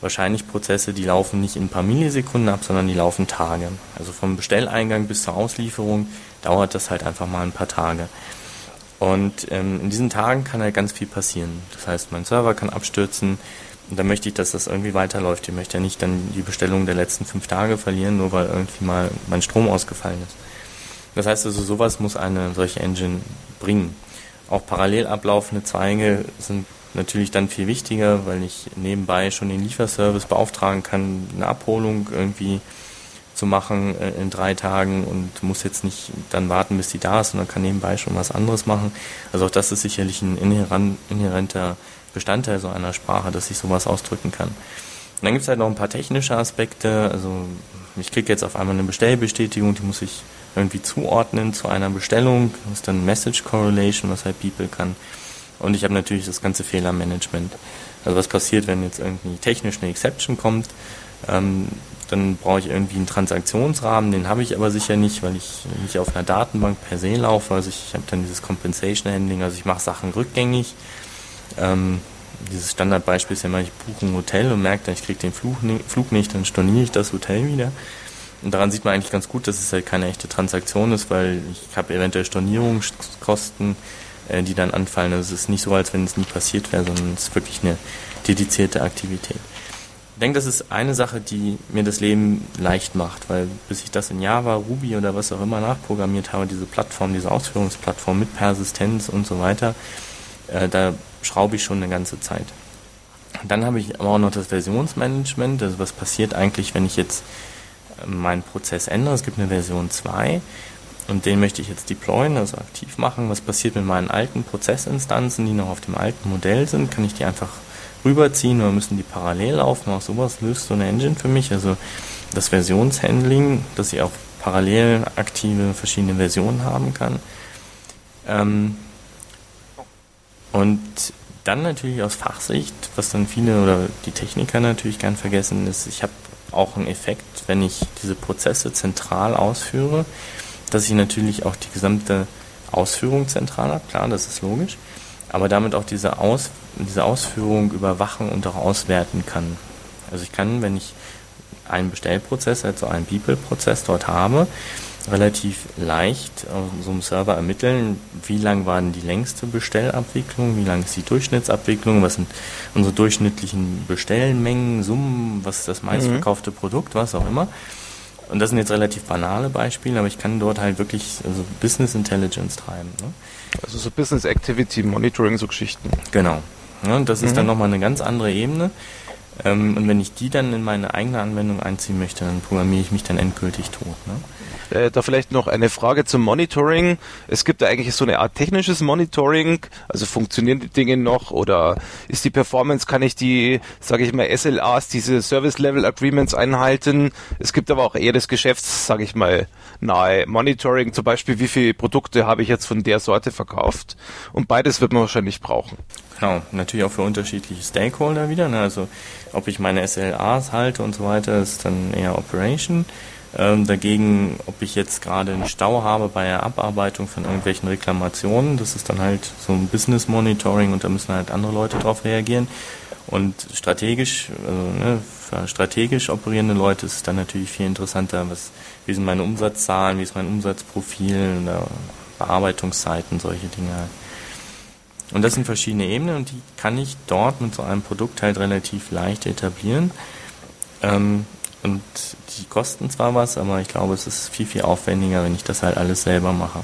wahrscheinlich Prozesse, die laufen nicht in ein paar Millisekunden ab, sondern die laufen Tage. Also vom Bestelleingang bis zur Auslieferung dauert das halt einfach mal ein paar Tage. Und ähm, in diesen Tagen kann halt ganz viel passieren. Das heißt, mein Server kann abstürzen und dann möchte ich, dass das irgendwie weiterläuft. Ich möchte ja nicht dann die Bestellung der letzten fünf Tage verlieren, nur weil irgendwie mal mein Strom ausgefallen ist. Das heißt also, sowas muss eine solche Engine bringen. Auch parallel ablaufende Zweige sind natürlich dann viel wichtiger, weil ich nebenbei schon den Lieferservice beauftragen kann, eine Abholung irgendwie zu machen äh, in drei Tagen und muss jetzt nicht dann warten, bis die da ist, sondern kann nebenbei schon was anderes machen. Also auch das ist sicherlich ein inhärenter Bestandteil so einer Sprache, dass ich sowas ausdrücken kann. Und dann gibt es halt noch ein paar technische Aspekte. Also ich kriege jetzt auf einmal eine Bestellbestätigung, die muss ich irgendwie zuordnen zu einer Bestellung. Das ist dann Message Correlation, was halt People kann. Und ich habe natürlich das ganze Fehlermanagement. Also was passiert, wenn jetzt irgendwie technisch eine Exception kommt, ähm, dann brauche ich irgendwie einen Transaktionsrahmen, den habe ich aber sicher nicht, weil ich nicht auf einer Datenbank per se laufe. Also ich, ich habe dann dieses Compensation Handling, also ich mache Sachen rückgängig. Ähm, dieses Standardbeispiel ist ja immer, ich buche ein Hotel und merke dann, ich kriege den Flug, Flug nicht, dann storniere ich das Hotel wieder. Und daran sieht man eigentlich ganz gut, dass es halt keine echte Transaktion ist, weil ich habe eventuell Stornierungskosten, äh, die dann anfallen. Also es ist nicht so, als wenn es nie passiert wäre, sondern es ist wirklich eine dedizierte Aktivität. Ich denke, das ist eine Sache, die mir das Leben leicht macht, weil bis ich das in Java, Ruby oder was auch immer nachprogrammiert habe, diese Plattform, diese Ausführungsplattform mit Persistenz und so weiter, äh, da schraube ich schon eine ganze Zeit. Dann habe ich aber auch noch das Versionsmanagement, also was passiert eigentlich, wenn ich jetzt meinen Prozess ändere. Es gibt eine Version 2 und den möchte ich jetzt deployen, also aktiv machen. Was passiert mit meinen alten Prozessinstanzen, die noch auf dem alten Modell sind? Kann ich die einfach rüberziehen oder müssen die parallel laufen? Auch sowas löst so eine Engine für mich. Also das Versionshandling, dass ich auch parallel aktive verschiedene Versionen haben kann. Ähm, und dann natürlich aus Fachsicht, was dann viele oder die Techniker natürlich gern vergessen, ist, ich habe auch einen Effekt, wenn ich diese Prozesse zentral ausführe, dass ich natürlich auch die gesamte Ausführung zentral habe, klar, das ist logisch, aber damit auch diese, Aus, diese Ausführung überwachen und auch auswerten kann. Also ich kann, wenn ich einen Bestellprozess, also einen People-Prozess dort habe, relativ leicht auf so einem Server ermitteln, wie lang war denn die längste Bestellabwicklung, wie lang ist die Durchschnittsabwicklung, was sind unsere durchschnittlichen Bestellmengen, Summen, was ist das meistverkaufte mhm. Produkt, was auch immer. Und das sind jetzt relativ banale Beispiele, aber ich kann dort halt wirklich also Business Intelligence treiben. Ne? Also so Business Activity Monitoring, so Geschichten. Genau. Ja, und das ist mhm. dann nochmal eine ganz andere Ebene. Ähm, und wenn ich die dann in meine eigene Anwendung einziehen möchte, dann programmiere ich mich dann endgültig tot. Ne? Äh, da vielleicht noch eine Frage zum Monitoring. Es gibt da eigentlich so eine Art technisches Monitoring, also funktionieren die Dinge noch oder ist die Performance, kann ich die, sage ich mal, SLAs, diese Service Level Agreements einhalten? Es gibt aber auch eher das Geschäfts, sage ich mal, nahe Monitoring, zum Beispiel, wie viele Produkte habe ich jetzt von der Sorte verkauft? Und beides wird man wahrscheinlich brauchen. Genau, natürlich auch für unterschiedliche Stakeholder wieder. Ne? Also ob ich meine SLAs halte und so weiter, ist dann eher Operation. Ähm, dagegen, ob ich jetzt gerade einen Stau habe bei der Abarbeitung von irgendwelchen Reklamationen, das ist dann halt so ein Business Monitoring und da müssen halt andere Leute drauf reagieren. Und strategisch, also ne, für strategisch operierende Leute ist es dann natürlich viel interessanter, was, wie sind meine Umsatzzahlen, wie ist mein Umsatzprofil, Bearbeitungszeiten, solche Dinge halt. Und das sind verschiedene Ebenen und die kann ich dort mit so einem Produkt halt relativ leicht etablieren. Ähm, und die kosten zwar was, aber ich glaube, es ist viel, viel aufwendiger, wenn ich das halt alles selber mache.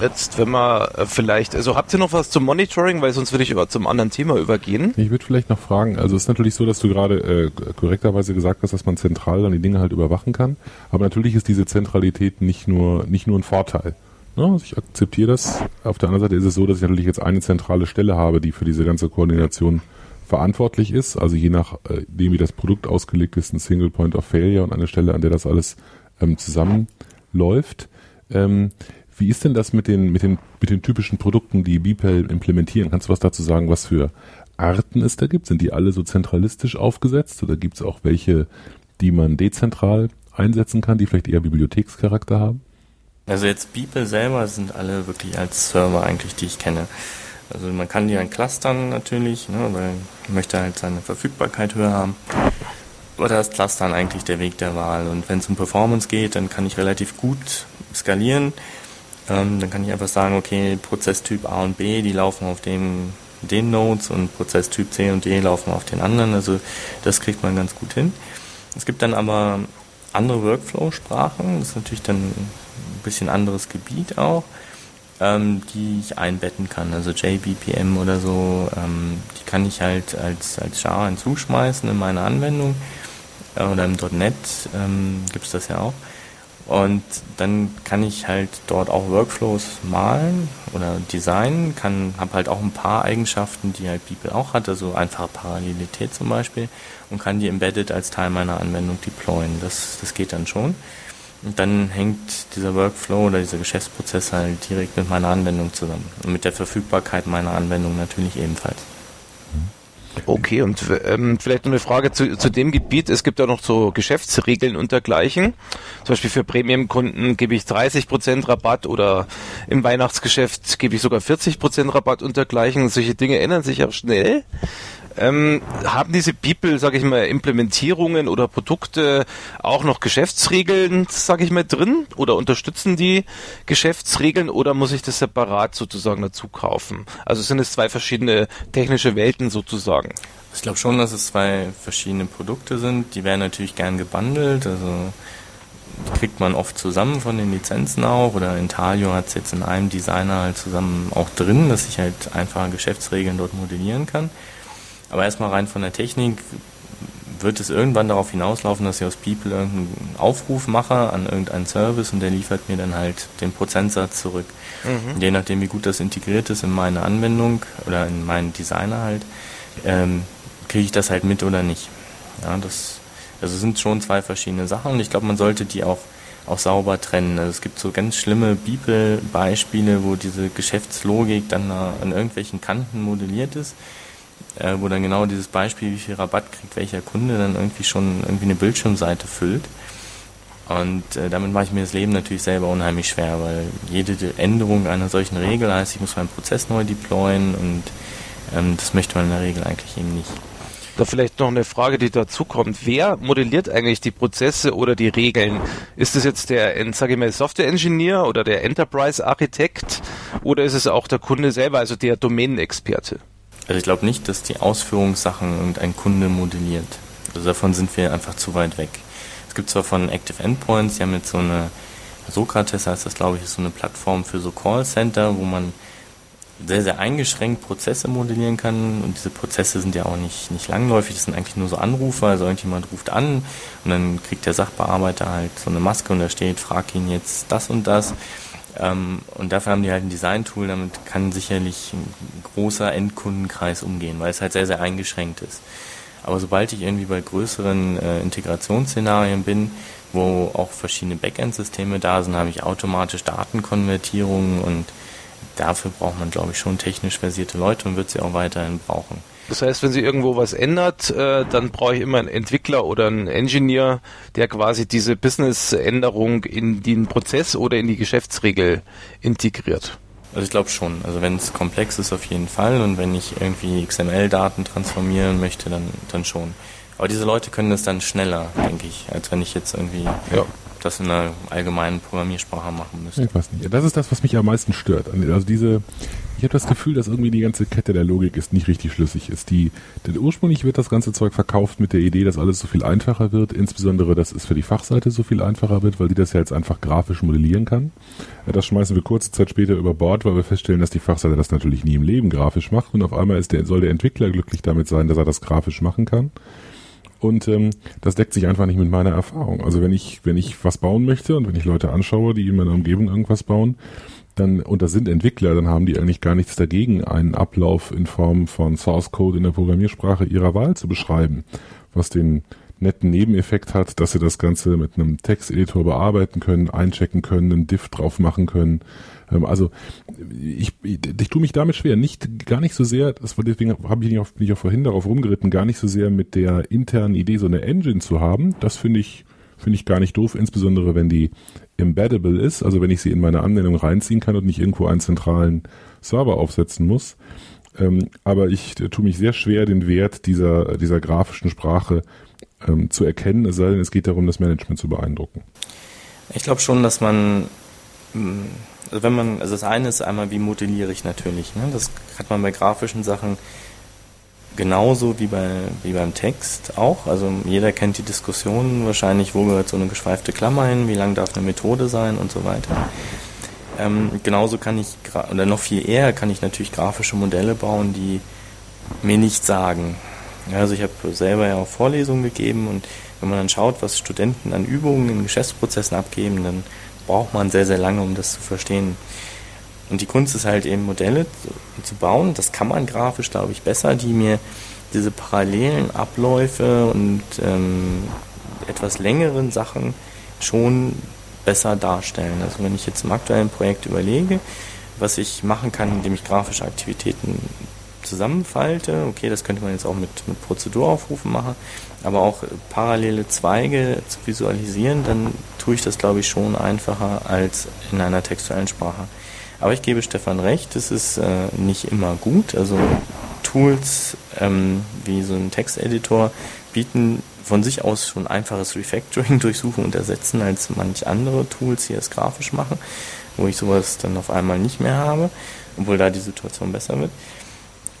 Jetzt, wenn man äh, vielleicht, also habt ihr noch was zum Monitoring, weil sonst würde ich über zum anderen Thema übergehen. Ich würde vielleicht noch fragen, also es ist natürlich so, dass du gerade äh, korrekterweise gesagt hast, dass man zentral dann die Dinge halt überwachen kann, aber natürlich ist diese Zentralität nicht nur, nicht nur ein Vorteil. Ja, also ich akzeptiere das. Auf der anderen Seite ist es so, dass ich natürlich jetzt eine zentrale Stelle habe, die für diese ganze Koordination verantwortlich ist. Also je nachdem, wie das Produkt ausgelegt ist, ein Single Point of Failure und eine Stelle, an der das alles ähm, zusammenläuft. Ähm, wie ist denn das mit den, mit den, mit den typischen Produkten, die BPEL implementieren? Kannst du was dazu sagen, was für Arten es da gibt? Sind die alle so zentralistisch aufgesetzt oder gibt es auch welche, die man dezentral einsetzen kann, die vielleicht eher Bibliothekscharakter haben? Also jetzt Beeple selber sind alle wirklich als Server eigentlich, die ich kenne. Also man kann die dann clustern natürlich, ne, weil man möchte halt seine Verfügbarkeit höher haben. Aber da ist Clustern eigentlich der Weg der Wahl. Und wenn es um Performance geht, dann kann ich relativ gut skalieren. Ähm, dann kann ich einfach sagen, okay, Prozesstyp A und B, die laufen auf dem den Nodes und Prozesstyp C und D laufen auf den anderen. Also das kriegt man ganz gut hin. Es gibt dann aber andere Workflow-Sprachen. Das ist natürlich dann ein bisschen anderes Gebiet auch ähm, die ich einbetten kann. Also JBPM oder so, ähm, die kann ich halt als, als Java hinzuschmeißen in meine Anwendung. Äh, oder im .NET ähm, gibt das ja auch. Und dann kann ich halt dort auch Workflows malen oder designen, kann, habe halt auch ein paar Eigenschaften, die halt Beeple auch hat, also einfache Parallelität zum Beispiel, und kann die embedded als Teil meiner Anwendung deployen. Das, das geht dann schon. Und dann hängt dieser Workflow oder dieser Geschäftsprozess halt direkt mit meiner Anwendung zusammen. Und mit der Verfügbarkeit meiner Anwendung natürlich ebenfalls. Okay, und ähm, vielleicht noch eine Frage zu, zu dem Gebiet. Es gibt ja noch so Geschäftsregeln und dergleichen. Zum Beispiel für Premium-Kunden gebe ich 30% Rabatt oder im Weihnachtsgeschäft gebe ich sogar 40% Rabatt und dergleichen. Solche Dinge ändern sich auch schnell. Ähm, haben diese People, sage ich mal, Implementierungen oder Produkte auch noch Geschäftsregeln, sage ich mal, drin? Oder unterstützen die Geschäftsregeln oder muss ich das separat sozusagen dazu kaufen? Also sind es zwei verschiedene technische Welten sozusagen? Ich glaube schon, dass es zwei verschiedene Produkte sind. Die werden natürlich gern gebundelt, also die kriegt man oft zusammen von den Lizenzen auch oder Intalio hat es jetzt in einem Designer halt zusammen auch drin, dass ich halt einfache Geschäftsregeln dort modellieren kann. Aber erstmal rein von der Technik wird es irgendwann darauf hinauslaufen, dass ich aus People irgendeinen Aufruf mache an irgendeinen Service und der liefert mir dann halt den Prozentsatz zurück. Mhm. Je nachdem, wie gut das integriert ist in meine Anwendung oder in meinen Designer halt, ähm, kriege ich das halt mit oder nicht. Ja, das also sind schon zwei verschiedene Sachen und ich glaube, man sollte die auch auch sauber trennen. Also es gibt so ganz schlimme Bibelbeispiele, wo diese Geschäftslogik dann an irgendwelchen Kanten modelliert ist, äh, wo dann genau dieses Beispiel, wie viel Rabatt kriegt welcher Kunde, dann irgendwie schon irgendwie eine Bildschirmseite füllt. Und äh, damit mache ich mir das Leben natürlich selber unheimlich schwer, weil jede Änderung einer solchen Regel heißt, ich muss meinen Prozess neu deployen und ähm, das möchte man in der Regel eigentlich eben nicht. Da vielleicht noch eine Frage, die dazu kommt. Wer modelliert eigentlich die Prozesse oder die Regeln? Ist es jetzt der, sage ich mal, Software Engineer oder der Enterprise Architekt oder ist es auch der Kunde selber, also der Domänenexperte? Also ich glaube nicht, dass die Ausführungssachen irgendein Kunde modelliert. Also davon sind wir einfach zu weit weg. Es gibt zwar von Active Endpoints, die haben jetzt so eine, Sokrates heißt das, glaube ich, ist so eine Plattform für so Callcenter, wo man sehr, sehr eingeschränkt Prozesse modellieren kann. Und diese Prozesse sind ja auch nicht, nicht langläufig, das sind eigentlich nur so Anrufe. Also irgendjemand ruft an und dann kriegt der Sachbearbeiter halt so eine Maske und da steht, frag ihn jetzt das und das. Ähm, und dafür haben die halt ein Design-Tool, damit kann sicherlich ein großer Endkundenkreis umgehen, weil es halt sehr, sehr eingeschränkt ist. Aber sobald ich irgendwie bei größeren äh, Integrationsszenarien bin, wo auch verschiedene Backend-Systeme da sind, habe ich automatisch Datenkonvertierungen und dafür braucht man, glaube ich, schon technisch versierte Leute und wird sie auch weiterhin brauchen. Das heißt, wenn sie irgendwo was ändert, äh, dann brauche ich immer einen Entwickler oder einen Engineer, der quasi diese Business-Änderung in den Prozess oder in die Geschäftsregel integriert. Also ich glaube schon. Also wenn es komplex ist, auf jeden Fall. Und wenn ich irgendwie XML-Daten transformieren möchte, dann, dann schon. Aber diese Leute können das dann schneller, denke ich, als wenn ich jetzt irgendwie ja. Das in einer allgemeinen Programmiersprache machen müsste. Ich weiß nicht. Das ist das, was mich am meisten stört. Also diese, ich habe das Gefühl, dass irgendwie die ganze Kette der Logik ist nicht richtig schlüssig ist. Die, denn ursprünglich wird das ganze Zeug verkauft mit der Idee, dass alles so viel einfacher wird, insbesondere, dass es für die Fachseite so viel einfacher wird, weil die das ja jetzt einfach grafisch modellieren kann. Das schmeißen wir kurze Zeit später über Bord, weil wir feststellen, dass die Fachseite das natürlich nie im Leben grafisch macht und auf einmal ist der, soll der Entwickler glücklich damit sein, dass er das grafisch machen kann. Und ähm, das deckt sich einfach nicht mit meiner Erfahrung. Also wenn ich, wenn ich was bauen möchte und wenn ich Leute anschaue, die in meiner Umgebung irgendwas bauen, dann, und das sind Entwickler, dann haben die eigentlich gar nichts dagegen, einen Ablauf in Form von Source Code in der Programmiersprache ihrer Wahl zu beschreiben, was den netten Nebeneffekt hat, dass sie das Ganze mit einem Texteditor bearbeiten können, einchecken können, einen Diff drauf machen können. Ähm, also ich, ich, ich tue mich damit schwer, nicht gar nicht so sehr, das war deswegen habe ich nicht auf, bin ich auch vorhin darauf rumgeritten, gar nicht so sehr mit der internen Idee, so eine Engine zu haben. Das finde ich finde ich gar nicht doof, insbesondere wenn die embeddable ist, also wenn ich sie in meine Anwendung reinziehen kann und nicht irgendwo einen zentralen Server aufsetzen muss. Ähm, aber ich tue mich sehr schwer, den Wert dieser, dieser grafischen Sprache ähm, zu erkennen, es sei denn, es geht darum, das Management zu beeindrucken. Ich glaube schon, dass man, mm, wenn man, also das eine ist einmal, wie modelliere ich natürlich, ne? das hat man bei grafischen Sachen genauso wie, bei, wie beim Text auch. Also jeder kennt die Diskussion wahrscheinlich, wo gehört so eine geschweifte Klammer hin, wie lang darf eine Methode sein und so weiter. Ähm, genauso kann ich, oder noch viel eher, kann ich natürlich grafische Modelle bauen, die mir nichts sagen. Also ich habe selber ja auch Vorlesungen gegeben und wenn man dann schaut, was Studenten an Übungen in Geschäftsprozessen abgeben, dann braucht man sehr, sehr lange, um das zu verstehen. Und die Kunst ist halt eben Modelle zu, zu bauen. Das kann man grafisch, glaube ich, besser, die mir diese parallelen Abläufe und ähm, etwas längeren Sachen schon besser darstellen. Also wenn ich jetzt im aktuellen Projekt überlege, was ich machen kann, indem ich grafische Aktivitäten zusammenfalte, okay, das könnte man jetzt auch mit, mit Prozeduraufrufen machen, aber auch parallele Zweige zu visualisieren, dann tue ich das, glaube ich, schon einfacher als in einer textuellen Sprache. Aber ich gebe Stefan recht, es ist äh, nicht immer gut. Also Tools ähm, wie so ein Texteditor bieten von sich aus schon einfaches Refactoring, (laughs) Durchsuchen und Ersetzen als manch andere Tools, die es grafisch machen, wo ich sowas dann auf einmal nicht mehr habe, obwohl da die Situation besser wird.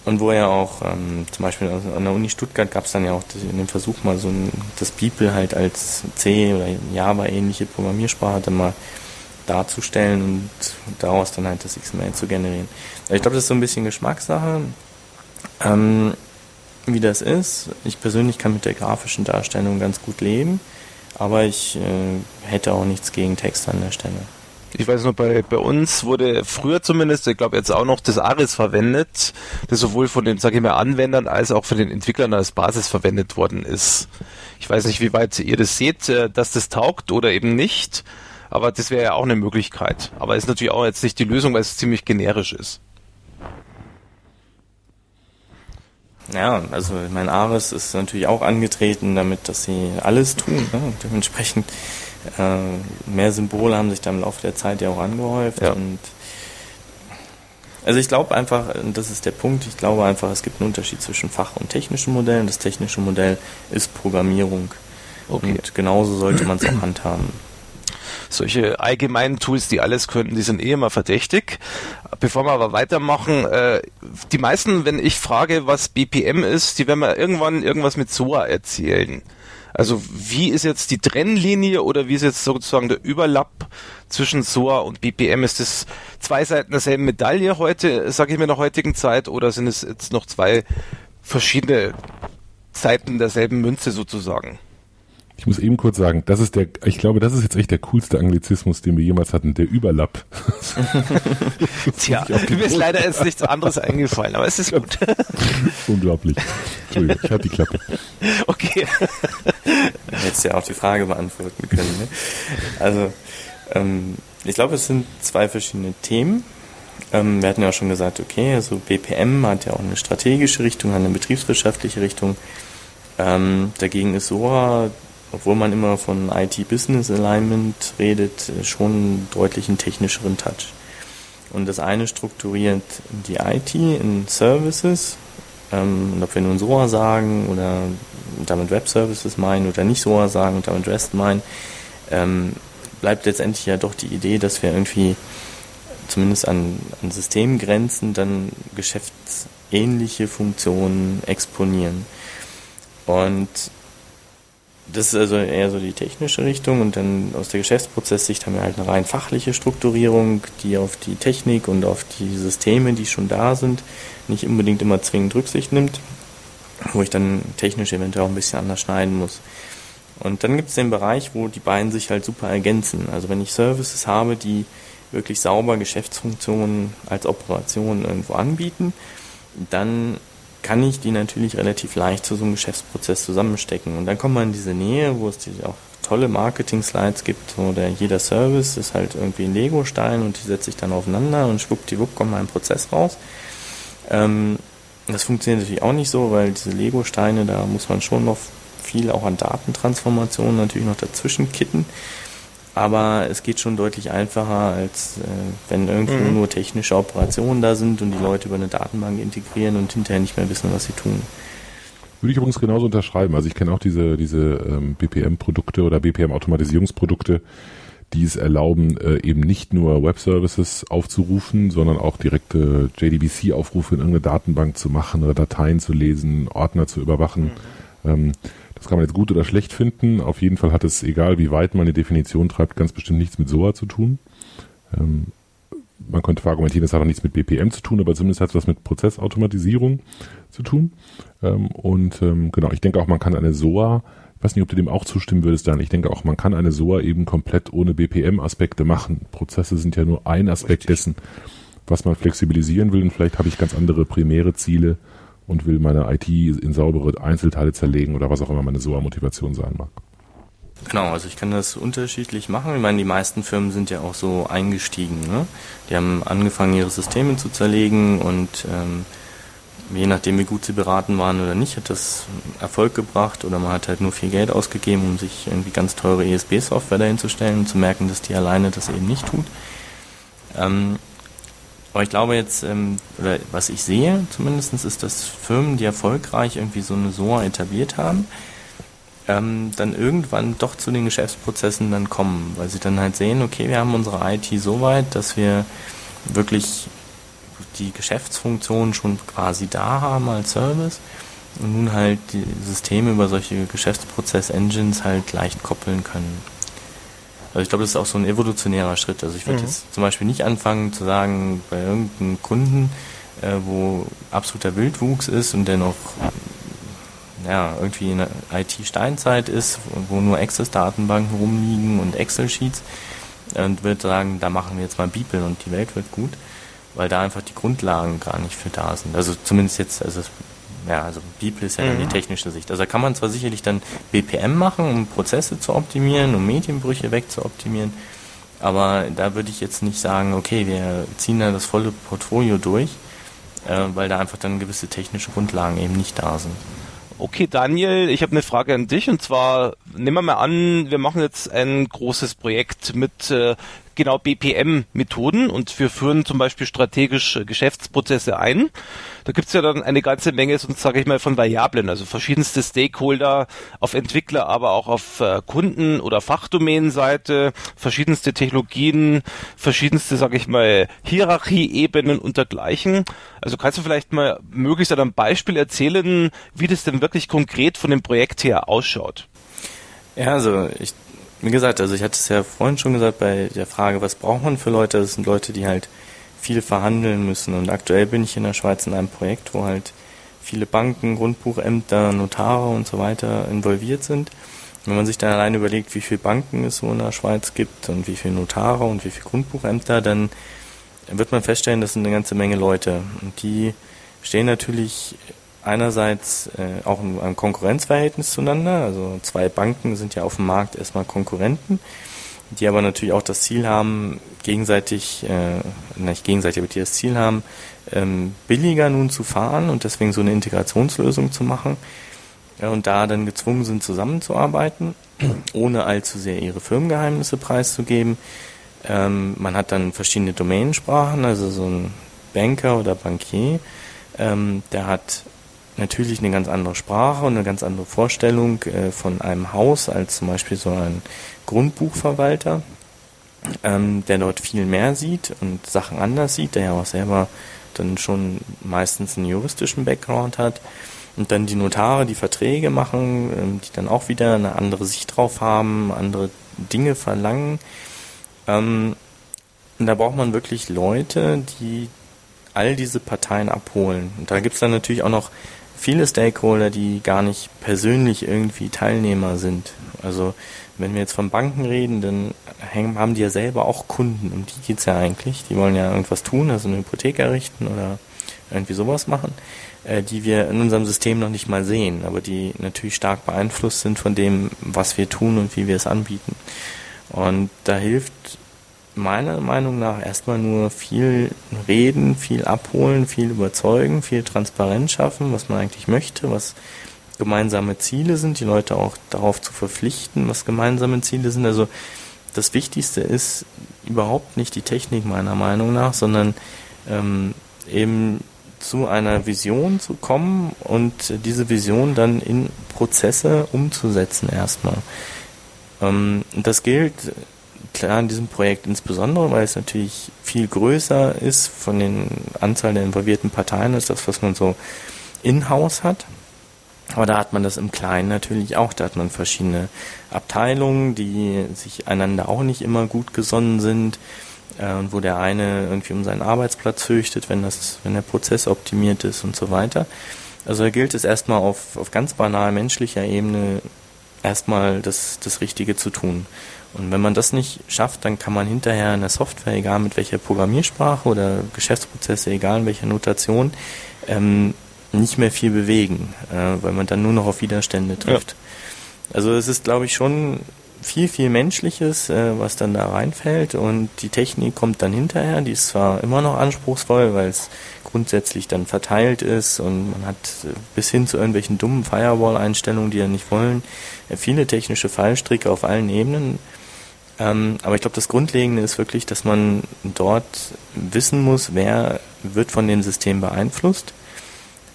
Und wo ja auch, ähm, zum Beispiel an der Uni Stuttgart gab es dann ja auch in dem Versuch mal so ein, das Beeple halt als C oder Java ähnliche Programmiersprache dann mal darzustellen und daraus dann halt das XML zu generieren. Ich glaube, das ist so ein bisschen Geschmackssache, ähm, wie das ist. Ich persönlich kann mit der grafischen Darstellung ganz gut leben, aber ich äh, hätte auch nichts gegen Text an der Stelle. Ich weiß nur, bei, bei uns wurde früher zumindest, ich glaube jetzt auch noch das ARIS verwendet, das sowohl von den, sage ich mal, Anwendern als auch von den Entwicklern als Basis verwendet worden ist. Ich weiß nicht, wie weit ihr das seht, äh, dass das taugt oder eben nicht. Aber das wäre ja auch eine Möglichkeit. Aber ist natürlich auch jetzt nicht die Lösung, weil es ziemlich generisch ist. Ja, also mein Ares ist natürlich auch angetreten damit, dass sie alles tun. Ne? dementsprechend äh, mehr Symbole haben sich da im Laufe der Zeit ja auch angehäuft. Ja. Und also ich glaube einfach, und das ist der Punkt, ich glaube einfach, es gibt einen Unterschied zwischen Fach- und technischen Modellen. Das technische Modell ist Programmierung. Okay. Und genauso sollte man es auch handhaben solche allgemeinen Tools, die alles könnten, die sind eh immer verdächtig. Bevor wir aber weitermachen, äh, die meisten, wenn ich frage, was BPM ist, die werden mir irgendwann irgendwas mit SOA erzählen. Also wie ist jetzt die Trennlinie oder wie ist jetzt sozusagen der Überlapp zwischen SOA und BPM? Ist das zwei Seiten derselben Medaille heute, sage ich mir in der heutigen Zeit, oder sind es jetzt noch zwei verschiedene Seiten derselben Münze sozusagen? Ich muss eben kurz sagen, das ist der, ich glaube, das ist jetzt echt der coolste Anglizismus, den wir jemals hatten, der Überlapp. (laughs) Tja, (laughs) mir ist leider jetzt nichts anderes eingefallen, aber es ist gut. (laughs) Unglaublich. Entschuldigung, ich hatte die Klappe. Okay. Hättest ja auch die Frage beantworten können. Ne? Also, ähm, ich glaube, es sind zwei verschiedene Themen. Ähm, wir hatten ja auch schon gesagt, okay, also BPM hat ja auch eine strategische Richtung, hat eine betriebswirtschaftliche Richtung. Ähm, dagegen ist SOA obwohl man immer von IT-Business Alignment redet, schon deutlich einen technischeren Touch. Und das eine strukturiert die IT in Services, ähm, und ob wir nun SOA sagen oder damit Web Services meinen oder nicht SOA sagen und damit REST meinen, ähm, bleibt letztendlich ja doch die Idee, dass wir irgendwie zumindest an, an Systemgrenzen dann geschäftsähnliche Funktionen exponieren. Und das ist also eher so die technische Richtung und dann aus der Geschäftsprozesssicht haben wir halt eine rein fachliche Strukturierung, die auf die Technik und auf die Systeme, die schon da sind, nicht unbedingt immer zwingend Rücksicht nimmt, wo ich dann technisch eventuell auch ein bisschen anders schneiden muss. Und dann gibt es den Bereich, wo die beiden sich halt super ergänzen. Also wenn ich Services habe, die wirklich sauber Geschäftsfunktionen als Operation irgendwo anbieten, dann kann ich die natürlich relativ leicht zu so einem Geschäftsprozess zusammenstecken. Und dann kommt man in diese Nähe, wo es diese auch tolle Marketing-Slides gibt, wo der, jeder Service ist halt irgendwie ein Lego-Stein und die setze ich dann aufeinander und schwuppdiwupp kommt mein Prozess raus. Ähm, das funktioniert natürlich auch nicht so, weil diese Lego-Steine, da muss man schon noch viel auch an Datentransformationen natürlich noch dazwischen kitten aber es geht schon deutlich einfacher, als äh, wenn irgendwo mhm. nur technische Operationen da sind und die Leute über eine Datenbank integrieren und hinterher nicht mehr wissen, was sie tun. Würde ich übrigens genauso unterschreiben. Also ich kenne auch diese, diese ähm, BPM-Produkte oder BPM-Automatisierungsprodukte, die es erlauben, äh, eben nicht nur Web-Services aufzurufen, sondern auch direkte JDBC-Aufrufe in irgendeine Datenbank zu machen oder Dateien zu lesen, Ordner zu überwachen. Mhm. Ähm, das kann man jetzt gut oder schlecht finden. Auf jeden Fall hat es, egal wie weit man die Definition treibt, ganz bestimmt nichts mit SOA zu tun. Ähm, man könnte argumentieren, es hat auch nichts mit BPM zu tun, aber zumindest hat es was mit Prozessautomatisierung zu tun. Ähm, und ähm, genau, ich denke auch, man kann eine SOA, ich weiß nicht, ob du dem auch zustimmen würdest, dann. Ich denke auch, man kann eine SOA eben komplett ohne BPM-Aspekte machen. Prozesse sind ja nur ein Aspekt Richtig. dessen, was man flexibilisieren will. Und vielleicht habe ich ganz andere primäre Ziele, und will meine IT in saubere Einzelteile zerlegen oder was auch immer meine SOA-Motivation sein mag. Genau, also ich kann das unterschiedlich machen. Ich meine, die meisten Firmen sind ja auch so eingestiegen. Ne? Die haben angefangen, ihre Systeme zu zerlegen und ähm, je nachdem, wie gut sie beraten waren oder nicht, hat das Erfolg gebracht oder man hat halt nur viel Geld ausgegeben, um sich irgendwie ganz teure ESB-Software dahin zu stellen und zu merken, dass die alleine das eben nicht tut. Ähm, aber ich glaube jetzt, ähm, oder was ich sehe zumindest, ist, dass Firmen, die erfolgreich irgendwie so eine SOA etabliert haben, ähm, dann irgendwann doch zu den Geschäftsprozessen dann kommen, weil sie dann halt sehen, okay, wir haben unsere IT so weit, dass wir wirklich die Geschäftsfunktionen schon quasi da haben als Service und nun halt die Systeme über solche Geschäftsprozess-Engines halt leicht koppeln können. Also ich glaube, das ist auch so ein evolutionärer Schritt. Also ich würde mhm. jetzt zum Beispiel nicht anfangen zu sagen, bei irgendeinem Kunden, äh, wo absoluter Wildwuchs ist und der noch ja, irgendwie in der IT-Steinzeit ist, wo nur Access-Datenbanken rumliegen und Excel-Sheets und würde sagen, da machen wir jetzt mal Bibel und die Welt wird gut, weil da einfach die Grundlagen gar nicht für da sind. Also zumindest jetzt, also ja, also Bibel ist ja dann die mhm. technische Sicht. Also da kann man zwar sicherlich dann BPM machen, um Prozesse zu optimieren, um Medienbrüche wegzuoptimieren, Aber da würde ich jetzt nicht sagen, okay, wir ziehen da das volle Portfolio durch, äh, weil da einfach dann gewisse technische Grundlagen eben nicht da sind. Okay, Daniel, ich habe eine Frage an dich und zwar nehmen wir mal an, wir machen jetzt ein großes Projekt mit äh, genau BPM-Methoden und wir führen zum Beispiel strategisch Geschäftsprozesse ein. Da gibt's ja dann eine ganze Menge, sage ich mal, von Variablen, also verschiedenste Stakeholder auf Entwickler, aber auch auf äh, Kunden- oder Fachdomänenseite, verschiedenste Technologien, verschiedenste, sage ich mal, Hierarchieebenen und dergleichen. Also kannst du vielleicht mal möglichst an einem Beispiel erzählen, wie das denn wirklich konkret von dem Projekt her ausschaut? Ja, also ich wie gesagt, also ich hatte es ja vorhin schon gesagt bei der Frage, was braucht man für Leute? Das sind Leute, die halt viel verhandeln müssen. Und aktuell bin ich in der Schweiz in einem Projekt, wo halt viele Banken, Grundbuchämter, Notare und so weiter involviert sind. Wenn man sich dann allein überlegt, wie viele Banken es so in der Schweiz gibt und wie viele Notare und wie viele Grundbuchämter, dann wird man feststellen, das sind eine ganze Menge Leute. Und die stehen natürlich einerseits äh, auch ein, ein Konkurrenzverhältnis zueinander. Also zwei Banken sind ja auf dem Markt erstmal Konkurrenten, die aber natürlich auch das Ziel haben, gegenseitig, äh, nicht gegenseitig, aber die das Ziel haben, ähm, billiger nun zu fahren und deswegen so eine Integrationslösung zu machen ja, und da dann gezwungen sind, zusammenzuarbeiten, ohne allzu sehr ihre Firmengeheimnisse preiszugeben. Ähm, man hat dann verschiedene Domänensprachen, also so ein Banker oder Bankier, ähm, der hat natürlich eine ganz andere Sprache und eine ganz andere Vorstellung äh, von einem Haus als zum Beispiel so ein Grundbuchverwalter, ähm, der dort viel mehr sieht und Sachen anders sieht, der ja auch selber dann schon meistens einen juristischen Background hat. Und dann die Notare, die Verträge machen, ähm, die dann auch wieder eine andere Sicht drauf haben, andere Dinge verlangen. Ähm, und da braucht man wirklich Leute, die all diese Parteien abholen. Und da gibt es dann natürlich auch noch viele Stakeholder, die gar nicht persönlich irgendwie Teilnehmer sind. Also wenn wir jetzt von Banken reden, dann haben die ja selber auch Kunden. Um die geht's ja eigentlich. Die wollen ja irgendwas tun, also eine Hypothek errichten oder irgendwie sowas machen, äh, die wir in unserem System noch nicht mal sehen, aber die natürlich stark beeinflusst sind von dem, was wir tun und wie wir es anbieten. Und da hilft meiner Meinung nach erstmal nur viel reden, viel abholen, viel überzeugen, viel Transparenz schaffen, was man eigentlich möchte, was gemeinsame Ziele sind, die Leute auch darauf zu verpflichten, was gemeinsame Ziele sind. Also das Wichtigste ist überhaupt nicht die Technik meiner Meinung nach, sondern ähm, eben zu einer Vision zu kommen und diese Vision dann in Prozesse umzusetzen erstmal. Ähm, das gilt klar in diesem Projekt insbesondere, weil es natürlich viel größer ist von den Anzahl der involvierten Parteien als das, was man so in-house hat. Aber da hat man das im Kleinen natürlich auch. Da hat man verschiedene Abteilungen, die sich einander auch nicht immer gut gesonnen sind äh, und wo der eine irgendwie um seinen Arbeitsplatz fürchtet, wenn das, wenn der Prozess optimiert ist und so weiter. Also da gilt es erstmal auf, auf ganz banal menschlicher Ebene erstmal das, das Richtige zu tun. Und wenn man das nicht schafft, dann kann man hinterher in der Software, egal mit welcher Programmiersprache oder Geschäftsprozesse, egal in welcher Notation, ähm, nicht mehr viel bewegen, äh, weil man dann nur noch auf Widerstände trifft. Ja. Also es ist, glaube ich, schon viel, viel Menschliches, äh, was dann da reinfällt und die Technik kommt dann hinterher. Die ist zwar immer noch anspruchsvoll, weil es grundsätzlich dann verteilt ist und man hat äh, bis hin zu irgendwelchen dummen Firewall-Einstellungen, die ja nicht wollen, äh, viele technische Fallstricke auf allen Ebenen. Ähm, aber ich glaube, das Grundlegende ist wirklich, dass man dort wissen muss, wer wird von dem System beeinflusst.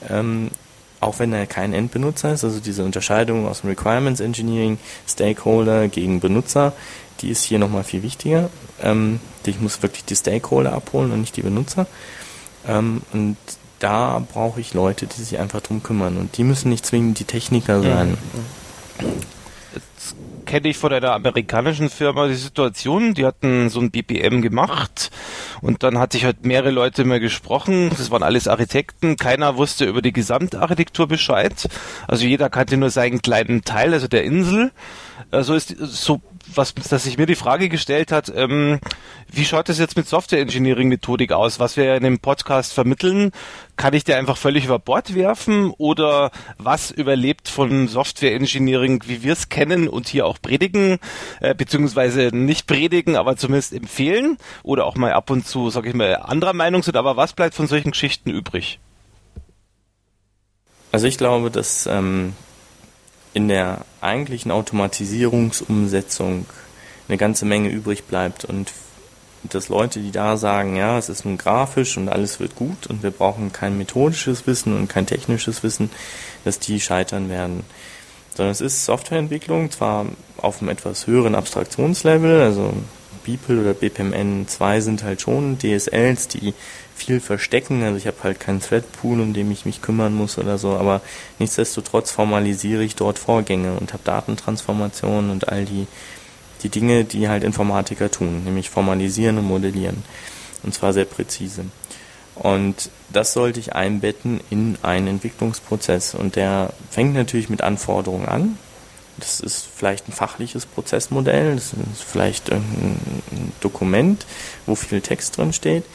Ähm, auch wenn er kein Endbenutzer ist, also diese Unterscheidung aus dem Requirements Engineering, Stakeholder gegen Benutzer, die ist hier nochmal viel wichtiger. Ähm, ich muss wirklich die Stakeholder abholen und nicht die Benutzer. Ähm, und da brauche ich Leute, die sich einfach drum kümmern. Und die müssen nicht zwingend die Techniker sein. Mhm kenne ich von einer amerikanischen Firma die Situation, die hatten so ein BPM gemacht und dann hat sich halt mehrere Leute mehr gesprochen, das waren alles Architekten, keiner wusste über die Gesamtarchitektur Bescheid, also jeder kannte nur seinen kleinen Teil, also der Insel, also ist, so was, dass sich mir die Frage gestellt hat, ähm, wie schaut es jetzt mit Software Engineering Methodik aus? Was wir in dem Podcast vermitteln, kann ich dir einfach völlig über Bord werfen oder was überlebt von Software Engineering, wie wir es kennen und hier auch predigen, äh, beziehungsweise nicht predigen, aber zumindest empfehlen oder auch mal ab und zu, sag ich mal, anderer Meinung sind, aber was bleibt von solchen Geschichten übrig? Also ich glaube, dass ähm, in der eigentlichen Automatisierungsumsetzung eine ganze Menge übrig bleibt und dass Leute, die da sagen, ja, es ist nun grafisch und alles wird gut und wir brauchen kein methodisches Wissen und kein technisches Wissen, dass die scheitern werden. Sondern es ist Softwareentwicklung, zwar auf einem etwas höheren Abstraktionslevel, also Beeple oder BPMN 2 sind halt schon DSLs, die viel verstecken. Also ich habe halt keinen Threadpool, um den ich mich kümmern muss oder so, aber nichtsdestotrotz formalisiere ich dort Vorgänge und habe Datentransformationen und all die, die Dinge, die halt Informatiker tun, nämlich formalisieren und modellieren. Und zwar sehr präzise. Und das sollte ich einbetten in einen Entwicklungsprozess. Und der fängt natürlich mit Anforderungen an. Das ist vielleicht ein fachliches Prozessmodell, das ist vielleicht ein Dokument, wo viel Text drin steht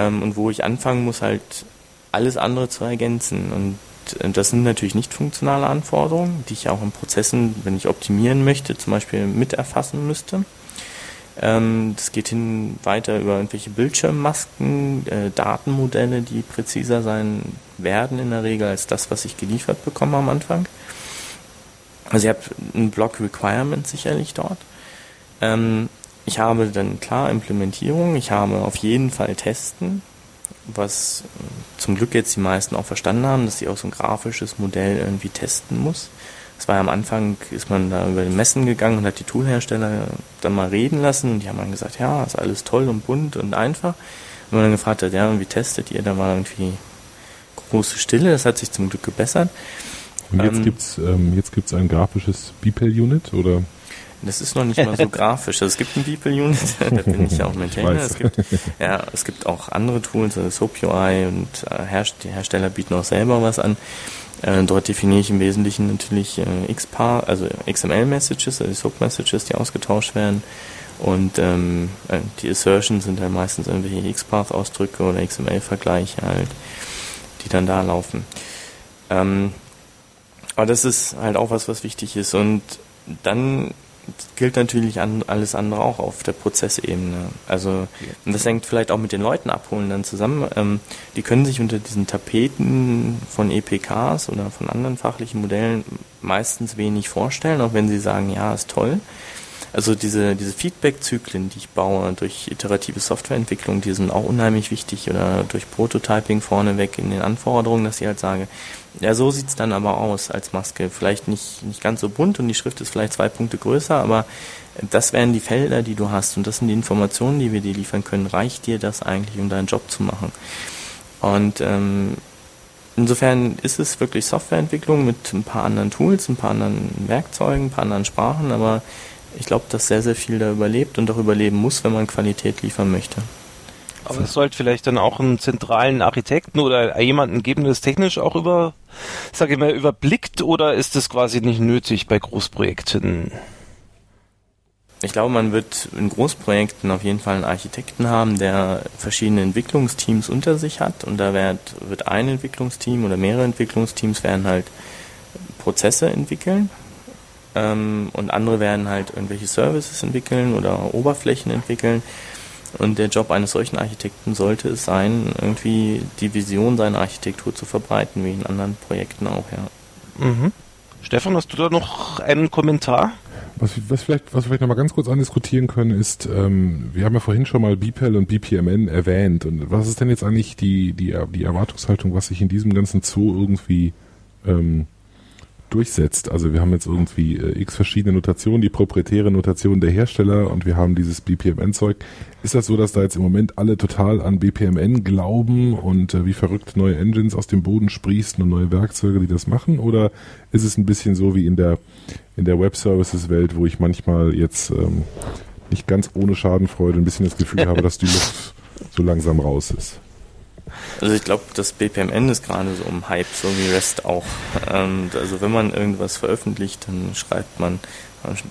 ähm, und wo ich anfangen muss, halt alles andere zu ergänzen. Und äh, das sind natürlich nicht funktionale Anforderungen, die ich auch in Prozessen, wenn ich optimieren möchte, zum Beispiel mit erfassen müsste. Ähm, das geht hin weiter über irgendwelche Bildschirmmasken, äh, Datenmodelle, die präziser sein werden in der Regel als das, was ich geliefert bekomme am Anfang. Also ich habe einen Block Requirement sicherlich dort. Ich habe dann klar Implementierung, ich habe auf jeden Fall Testen, was äh, zum Glück jetzt die meisten auch verstanden haben, dass sie auch so ein grafisches Modell irgendwie testen muss. Das war ja am Anfang, ist man da über den Messen gegangen und hat die Toolhersteller dann mal reden lassen und die haben dann gesagt, ja, ist alles toll und bunt und einfach. Und man dann gefragt hat, ja, wie testet ihr? Da war irgendwie große Stille, das hat sich zum Glück gebessert. Und jetzt ähm, gibt's ähm, jetzt gibt's ein grafisches Beeple-Unit oder? Das ist noch nicht mal so (laughs) grafisch. Also es gibt ein Beeple-Unit, (laughs) da bin ich ja auch Maintainer. Es gibt, ja, es gibt auch andere Tools, also SoapUI und äh, die Hersteller bieten auch selber was an. Äh, dort definiere ich im Wesentlichen natürlich äh, XPAR, also XML-Messages, also SOAP-Messages, die ausgetauscht werden. Und ähm, äh, die Assertions sind halt meistens irgendwelche XPath-Ausdrücke oder XML-Vergleiche halt, die dann da laufen. Ähm, aber das ist halt auch was, was wichtig ist. Und dann gilt natürlich an, alles andere auch auf der Prozessebene. Also und das hängt vielleicht auch mit den Leuten abholen dann zusammen. Ähm, die können sich unter diesen Tapeten von EPKs oder von anderen fachlichen Modellen meistens wenig vorstellen, auch wenn sie sagen, ja, ist toll. Also diese, diese Feedback-Zyklen, die ich baue durch iterative Softwareentwicklung, die sind auch unheimlich wichtig oder durch Prototyping vorneweg in den Anforderungen, dass ich halt sage, ja, so sieht's dann aber aus als Maske. Vielleicht nicht, nicht ganz so bunt und die Schrift ist vielleicht zwei Punkte größer, aber das wären die Felder, die du hast und das sind die Informationen, die wir dir liefern können. Reicht dir das eigentlich, um deinen Job zu machen? Und ähm, insofern ist es wirklich Softwareentwicklung mit ein paar anderen Tools, ein paar anderen Werkzeugen, ein paar anderen Sprachen, aber ich glaube, dass sehr, sehr viel da überlebt und auch überleben muss, wenn man Qualität liefern möchte. Aber es sollte vielleicht dann auch einen zentralen Architekten oder jemanden geben, der es technisch auch über, sage ich mal, überblickt oder ist das quasi nicht nötig bei Großprojekten? Ich glaube, man wird in Großprojekten auf jeden Fall einen Architekten haben, der verschiedene Entwicklungsteams unter sich hat und da wird, wird ein Entwicklungsteam oder mehrere Entwicklungsteams werden halt Prozesse entwickeln ähm, und andere werden halt irgendwelche Services entwickeln oder Oberflächen entwickeln. Und der Job eines solchen Architekten sollte es sein, irgendwie die Vision seiner Architektur zu verbreiten, wie in anderen Projekten auch, ja. Mhm. Stefan, hast du da noch einen Kommentar? Was, was, vielleicht, was wir vielleicht nochmal ganz kurz andiskutieren können, ist, ähm, wir haben ja vorhin schon mal BPEL und BPMN erwähnt. Und was ist denn jetzt eigentlich die, die, die Erwartungshaltung, was sich in diesem ganzen Zoo irgendwie ähm, durchsetzt. Also wir haben jetzt irgendwie äh, x verschiedene Notationen, die proprietäre Notation der Hersteller und wir haben dieses BPMN-Zeug. Ist das so, dass da jetzt im Moment alle total an BPMN glauben und äh, wie verrückt neue Engines aus dem Boden sprießen und neue Werkzeuge, die das machen? Oder ist es ein bisschen so wie in der, in der Web-Services-Welt, wo ich manchmal jetzt ähm, nicht ganz ohne Schadenfreude ein bisschen das Gefühl (laughs) habe, dass die Luft so langsam raus ist? Also ich glaube, das BPMN ist gerade so im Hype, so wie REST auch. Ähm, also wenn man irgendwas veröffentlicht, dann schreibt man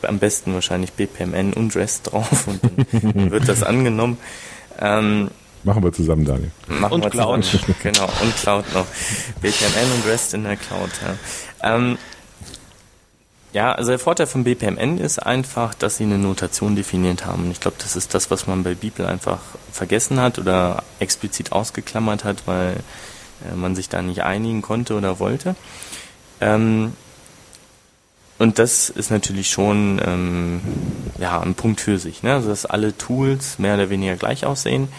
am besten wahrscheinlich BPMN und REST drauf und dann (laughs) wird das angenommen. Ähm, Machen wir zusammen, Daniel. Machen und wir Cloud. Zusammen. Genau, und Cloud noch. BPMN und REST in der Cloud. Ja. Ähm, ja, also der Vorteil von BPMN ist einfach, dass sie eine Notation definiert haben. Ich glaube, das ist das, was man bei Beeple einfach vergessen hat oder explizit ausgeklammert hat, weil äh, man sich da nicht einigen konnte oder wollte. Ähm, und das ist natürlich schon ähm, ja, ein Punkt für sich, ne? also dass alle Tools mehr oder weniger gleich aussehen.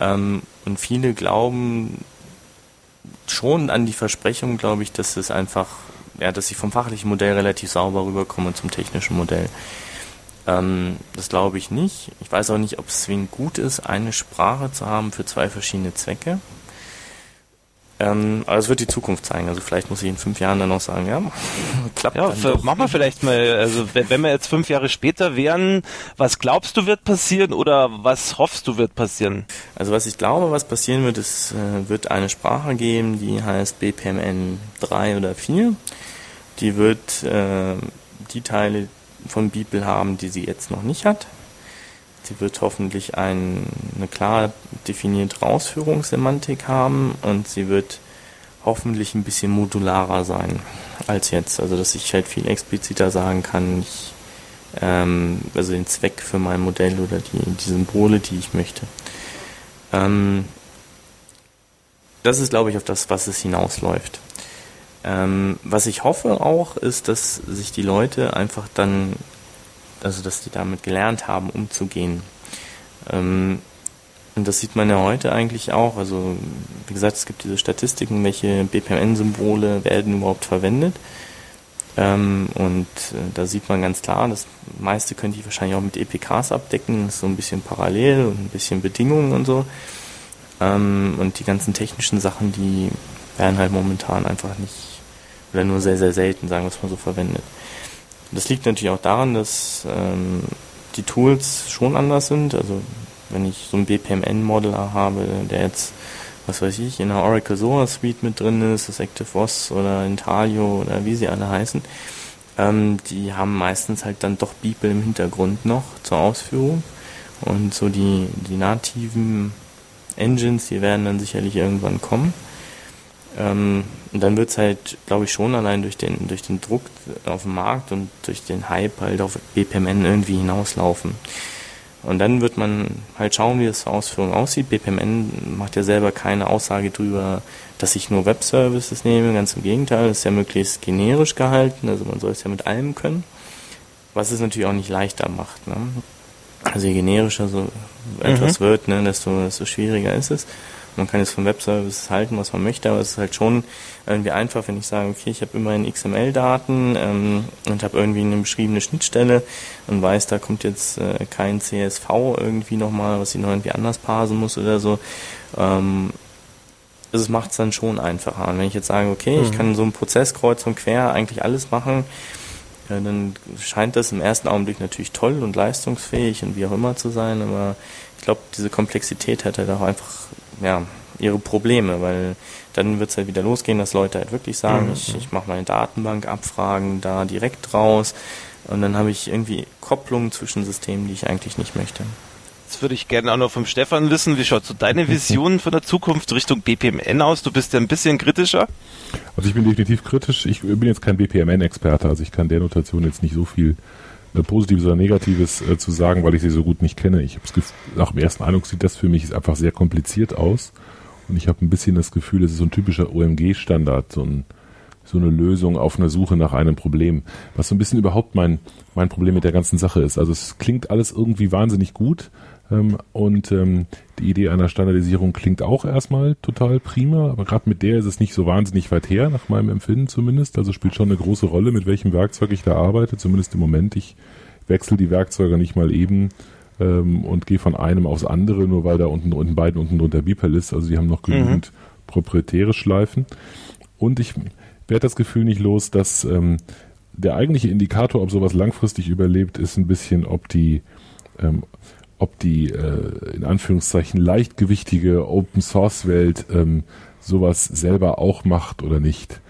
Ähm, und viele glauben schon an die Versprechung, glaube ich, dass es einfach ja, dass ich vom fachlichen Modell relativ sauber rüberkomme zum technischen Modell. Ähm, das glaube ich nicht. Ich weiß auch nicht, ob es zwingend gut ist, eine Sprache zu haben für zwei verschiedene Zwecke. Ähm, aber es wird die Zukunft zeigen. Also vielleicht muss ich in fünf Jahren dann noch sagen, ja, (laughs) klappt. Ja, machen wir vielleicht mal, also wenn wir jetzt fünf Jahre später wären, was glaubst du wird passieren oder was hoffst du wird passieren? Also was ich glaube, was passieren wird, es äh, wird eine Sprache geben, die heißt BPMN 3 oder 4. Die wird äh, die Teile von Bibel haben, die sie jetzt noch nicht hat. Sie wird hoffentlich ein, eine klar definierte Ausführungssemantik haben und sie wird hoffentlich ein bisschen modularer sein als jetzt. Also dass ich halt viel expliziter sagen kann, ich, ähm, also den Zweck für mein Modell oder die, die Symbole, die ich möchte. Ähm, das ist, glaube ich, auf das, was es hinausläuft. Ähm, was ich hoffe auch, ist, dass sich die Leute einfach dann, also dass die damit gelernt haben, umzugehen. Ähm, und das sieht man ja heute eigentlich auch. Also, wie gesagt, es gibt diese Statistiken, welche BPMN-Symbole werden überhaupt verwendet. Ähm, und äh, da sieht man ganz klar, das meiste könnte ich wahrscheinlich auch mit EPKs abdecken. Das ist so ein bisschen parallel und ein bisschen Bedingungen und so. Ähm, und die ganzen technischen Sachen, die werden halt momentan einfach nicht oder nur sehr, sehr selten, sagen wir es mal so, verwendet. Das liegt natürlich auch daran, dass ähm, die Tools schon anders sind. Also wenn ich so einen BPMN-Modeler habe, der jetzt, was weiß ich, in der Oracle SOA Suite mit drin ist, das ActiveOS oder Intalio oder wie sie alle heißen, ähm, die haben meistens halt dann doch Beeple im Hintergrund noch zur Ausführung. Und so die, die nativen Engines, die werden dann sicherlich irgendwann kommen. Ähm, und dann wird es halt, glaube ich, schon allein durch den, durch den Druck auf dem Markt und durch den Hype halt auf BPMN irgendwie hinauslaufen. Und dann wird man halt schauen, wie das zur Ausführung aussieht. BPMN macht ja selber keine Aussage darüber, dass ich nur Web-Services nehme. Ganz im Gegenteil, es ist ja möglichst generisch gehalten. Also man soll es ja mit allem können. Was es natürlich auch nicht leichter macht. Ne? Also je generischer so etwas mhm. wird, ne, desto, desto schwieriger ist es. Man kann jetzt von Webservices halten, was man möchte, aber es ist halt schon irgendwie einfach, wenn ich sage, okay, ich habe immerhin XML-Daten ähm, und habe irgendwie eine beschriebene Schnittstelle und weiß, da kommt jetzt äh, kein CSV irgendwie nochmal, was ich noch irgendwie anders parsen muss oder so. Ähm, das macht es dann schon einfacher. Und wenn ich jetzt sage, okay, mhm. ich kann so einen Prozess kreuz und quer eigentlich alles machen, ja, dann scheint das im ersten Augenblick natürlich toll und leistungsfähig und wie auch immer zu sein, aber ich glaube, diese Komplexität hat halt auch einfach ja, ihre Probleme, weil dann wird es halt wieder losgehen, dass Leute halt wirklich sagen, mhm. ich, ich mache meine Datenbank, Abfragen da direkt raus und dann habe ich irgendwie Kopplungen zwischen Systemen, die ich eigentlich nicht möchte. Jetzt würde ich gerne auch noch vom Stefan wissen, wie schaut so deine Vision von der Zukunft Richtung BPMN aus? Du bist ja ein bisschen kritischer. Also ich bin definitiv kritisch. Ich bin jetzt kein BPMN-Experte, also ich kann der Notation jetzt nicht so viel äh, Positives oder Negatives äh, zu sagen, weil ich sie so gut nicht kenne. Ich habe nach dem ersten Eindruck sieht das für mich einfach sehr kompliziert aus und ich habe ein bisschen das Gefühl, es ist so ein typischer OMG-Standard, so, ein, so eine Lösung auf einer Suche nach einem Problem, was so ein bisschen überhaupt mein mein Problem mit der ganzen Sache ist. Also es klingt alles irgendwie wahnsinnig gut, und ähm, die Idee einer Standardisierung klingt auch erstmal total prima, aber gerade mit der ist es nicht so wahnsinnig weit her, nach meinem Empfinden zumindest. Also spielt schon eine große Rolle, mit welchem Werkzeug ich da arbeite, zumindest im Moment. Ich wechsle die Werkzeuge nicht mal eben ähm, und gehe von einem aufs andere, nur weil da unten unten beiden unten drunter Beeple ist. Also die haben noch genügend mhm. proprietäre Schleifen. Und ich werde das Gefühl nicht los, dass ähm, der eigentliche Indikator, ob sowas langfristig überlebt, ist ein bisschen, ob die ähm, ob die äh, in Anführungszeichen leichtgewichtige Open Source Welt ähm, sowas selber auch macht oder nicht.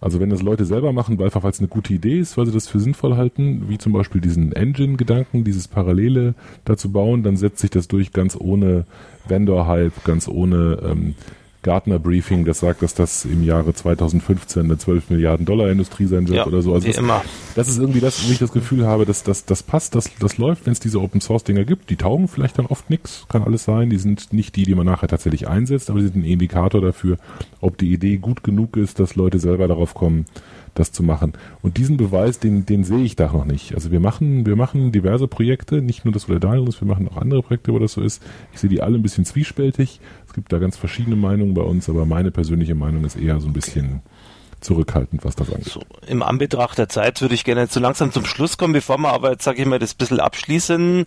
Also wenn das Leute selber machen, weil einfach weil es eine gute Idee ist, weil sie das für sinnvoll halten, wie zum Beispiel diesen Engine-Gedanken, dieses Parallele dazu bauen, dann setzt sich das durch ganz ohne Vendor-Hype, ganz ohne ähm, Gartner Briefing, das sagt, dass das im Jahre 2015 eine 12 Milliarden Dollar Industrie sein wird ja, oder so. Also das, immer. Das ist irgendwie das, wo ich das Gefühl habe, dass das, das passt, das, das läuft, wenn es diese Open Source Dinger gibt. Die taugen vielleicht dann oft nichts, kann alles sein. Die sind nicht die, die man nachher tatsächlich einsetzt, aber sie sind ein Indikator dafür, ob die Idee gut genug ist, dass Leute selber darauf kommen, das zu machen. Und diesen Beweis, den, den sehe ich da noch nicht. Also wir machen, wir machen diverse Projekte, nicht nur das, wo der Daniel ist, wir machen auch andere Projekte, wo das so ist. Ich sehe die alle ein bisschen zwiespältig. Es gibt da ganz verschiedene Meinungen bei uns, aber meine persönliche Meinung ist eher so ein bisschen zurückhaltend, was das angeht. So, Im Anbetracht der Zeit würde ich gerne zu langsam zum Schluss kommen, bevor wir aber jetzt, sage ich mal, das bisschen abschließen.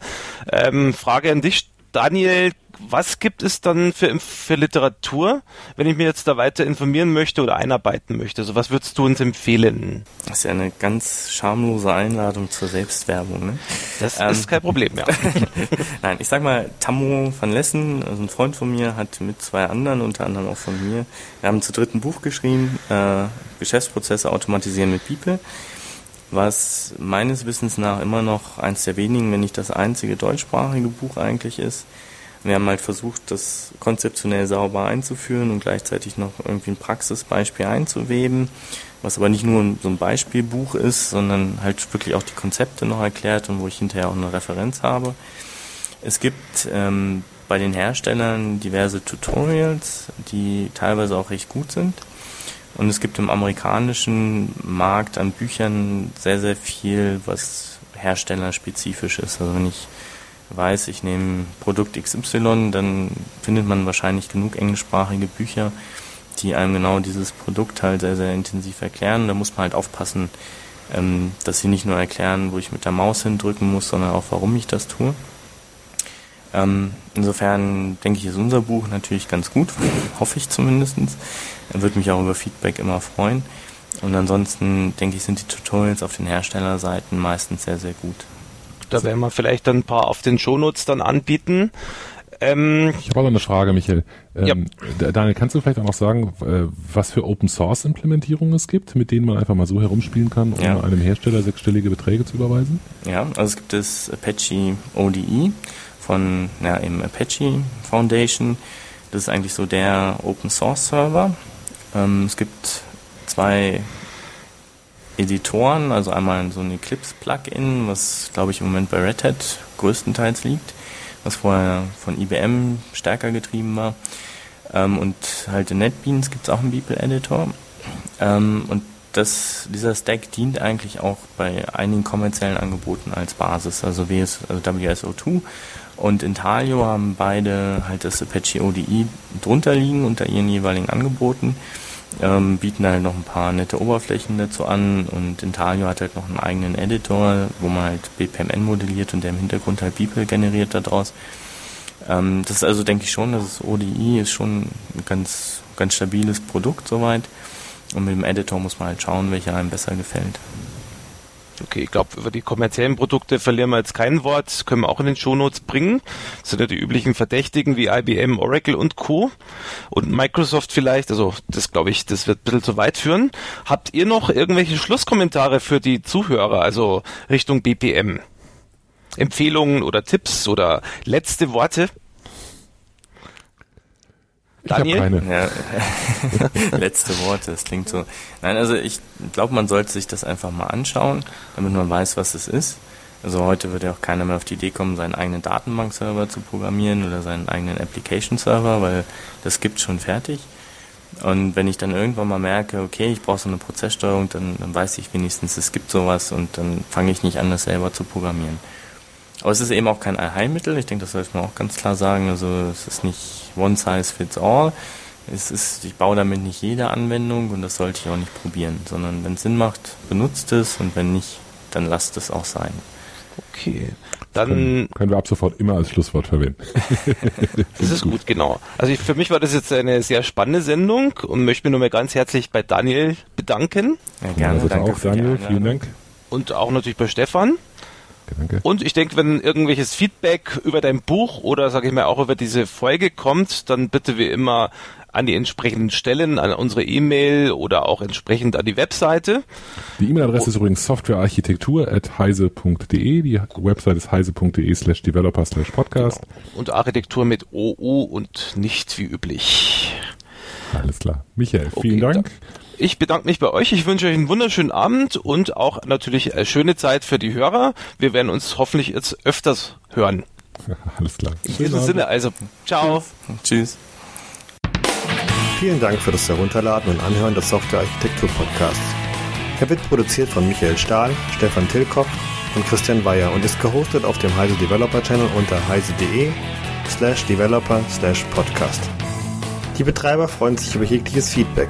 Ähm, Frage an dich, Daniel, was gibt es dann für, für Literatur, wenn ich mir jetzt da weiter informieren möchte oder einarbeiten möchte? Also was würdest du uns empfehlen? Das ist ja eine ganz schamlose Einladung zur Selbstwerbung. Ne? Das ähm, ist kein Problem, ja. (laughs) Nein, ich sag mal, Tammo van Lessen, also ein Freund von mir, hat mit zwei anderen, unter anderem auch von mir, wir haben zu dritten Buch geschrieben, äh, Geschäftsprozesse automatisieren mit People was meines Wissens nach immer noch eins der wenigen, wenn nicht das einzige deutschsprachige Buch eigentlich ist, wir haben halt versucht, das konzeptionell sauber einzuführen und gleichzeitig noch irgendwie ein Praxisbeispiel einzuweben, was aber nicht nur so ein Beispielbuch ist, sondern halt wirklich auch die Konzepte noch erklärt und wo ich hinterher auch eine Referenz habe. Es gibt ähm, bei den Herstellern diverse Tutorials, die teilweise auch recht gut sind. Und es gibt im amerikanischen Markt an Büchern sehr, sehr viel, was herstellerspezifisch ist. Also wenn ich weiß, ich nehme Produkt XY, dann findet man wahrscheinlich genug englischsprachige Bücher, die einem genau dieses Produkt halt sehr, sehr intensiv erklären. Da muss man halt aufpassen, ähm, dass sie nicht nur erklären, wo ich mit der Maus hindrücken muss, sondern auch, warum ich das tue. Ähm, insofern denke ich, ist unser Buch natürlich ganz gut, (laughs) hoffe ich zumindest. Würde mich auch über Feedback immer freuen. Und ansonsten denke ich, sind die Tutorials auf den Herstellerseiten meistens sehr, sehr gut. Da werden wir vielleicht ein paar auf den Shownotes dann anbieten. Ähm, ich habe aber eine Frage, Michael. Ähm, ja. Daniel, kannst du vielleicht auch noch sagen, was für Open Source Implementierungen es gibt, mit denen man einfach mal so herumspielen kann, um ja. einem Hersteller sechsstellige Beträge zu überweisen? Ja, also es gibt das Apache ODE von ja, im Apache Foundation. Das ist eigentlich so der Open Source Server. Ähm, es gibt zwei Editoren, also einmal so ein Eclipse-Plugin, was glaube ich im Moment bei Red Hat größtenteils liegt, was vorher von IBM stärker getrieben war. Ähm, und halt in NetBeans gibt es auch einen Beeple-Editor. Ähm, und das, dieser Stack dient eigentlich auch bei einigen kommerziellen Angeboten als Basis, also, WS, also WSO2 und Intalio haben beide halt das Apache ODI drunter liegen unter ihren jeweiligen Angeboten ähm, bieten halt noch ein paar nette Oberflächen dazu an und Intaglio hat halt noch einen eigenen Editor, wo man halt BPMN modelliert und der im Hintergrund halt People generiert daraus. Ähm, das ist also, denke ich schon, das ODI ist schon ein ganz, ganz stabiles Produkt soweit. Und mit dem Editor muss man halt schauen, welcher einem besser gefällt. Okay, ich glaube, über die kommerziellen Produkte verlieren wir jetzt kein Wort. Können wir auch in den Shownotes bringen. Das sind ja die üblichen Verdächtigen wie IBM, Oracle und Co. Und Microsoft vielleicht. Also das glaube ich, das wird ein bisschen zu weit führen. Habt ihr noch irgendwelche Schlusskommentare für die Zuhörer, also Richtung BPM? Empfehlungen oder Tipps oder letzte Worte? Daniel? Ich habe keine. Ja. (laughs) Letzte Worte, das klingt so. Nein, also ich glaube, man sollte sich das einfach mal anschauen, damit man weiß, was es ist. Also heute wird ja auch keiner mehr auf die Idee kommen, seinen eigenen Datenbankserver zu programmieren oder seinen eigenen Application-Server, weil das gibt schon fertig. Und wenn ich dann irgendwann mal merke, okay, ich brauche so eine Prozesssteuerung, dann, dann weiß ich wenigstens, es gibt sowas und dann fange ich nicht an, das selber zu programmieren. Aber es ist eben auch kein Allheilmittel. Ich denke, das sollte man auch ganz klar sagen. Also es ist nicht one size fits all. Es ist, ich baue damit nicht jede Anwendung und das sollte ich auch nicht probieren, sondern wenn es Sinn macht, benutzt es und wenn nicht, dann lasst es auch sein. Okay. Dann können, können wir ab sofort immer als Schlusswort verwenden. (laughs) das ist gut, genau. Also ich, für mich war das jetzt eine sehr spannende Sendung und möchte mich nochmal ganz herzlich bei Daniel bedanken. Ja, gerne. Also danke auch Daniel, vielen Dank. Und auch natürlich bei Stefan. Danke. Und ich denke, wenn irgendwelches Feedback über dein Buch oder sage ich mal auch über diese Folge kommt, dann bitte wie immer an die entsprechenden Stellen, an unsere E-Mail oder auch entsprechend an die Webseite. Die E-Mail-Adresse oh. ist übrigens softwarearchitektur.heise.de. Die Website ist heise.de slash developer slash podcast. Genau. Und Architektur mit OU und nicht wie üblich. Alles klar. Michael, vielen okay, Dank. Ich bedanke mich bei euch. Ich wünsche euch einen wunderschönen Abend und auch natürlich eine schöne Zeit für die Hörer. Wir werden uns hoffentlich jetzt öfters hören. (laughs) Alles klar. In diesem Sinne, also, ciao. Tschüss. Vielen Dank für das Herunterladen und Anhören des Software Architektur Podcasts. Er wird produziert von Michael Stahl, Stefan Tilkoff und Christian Weyer und ist gehostet auf dem Heise Developer Channel unter heise.de slash developer slash podcast. Die Betreiber freuen sich über jegliches Feedback,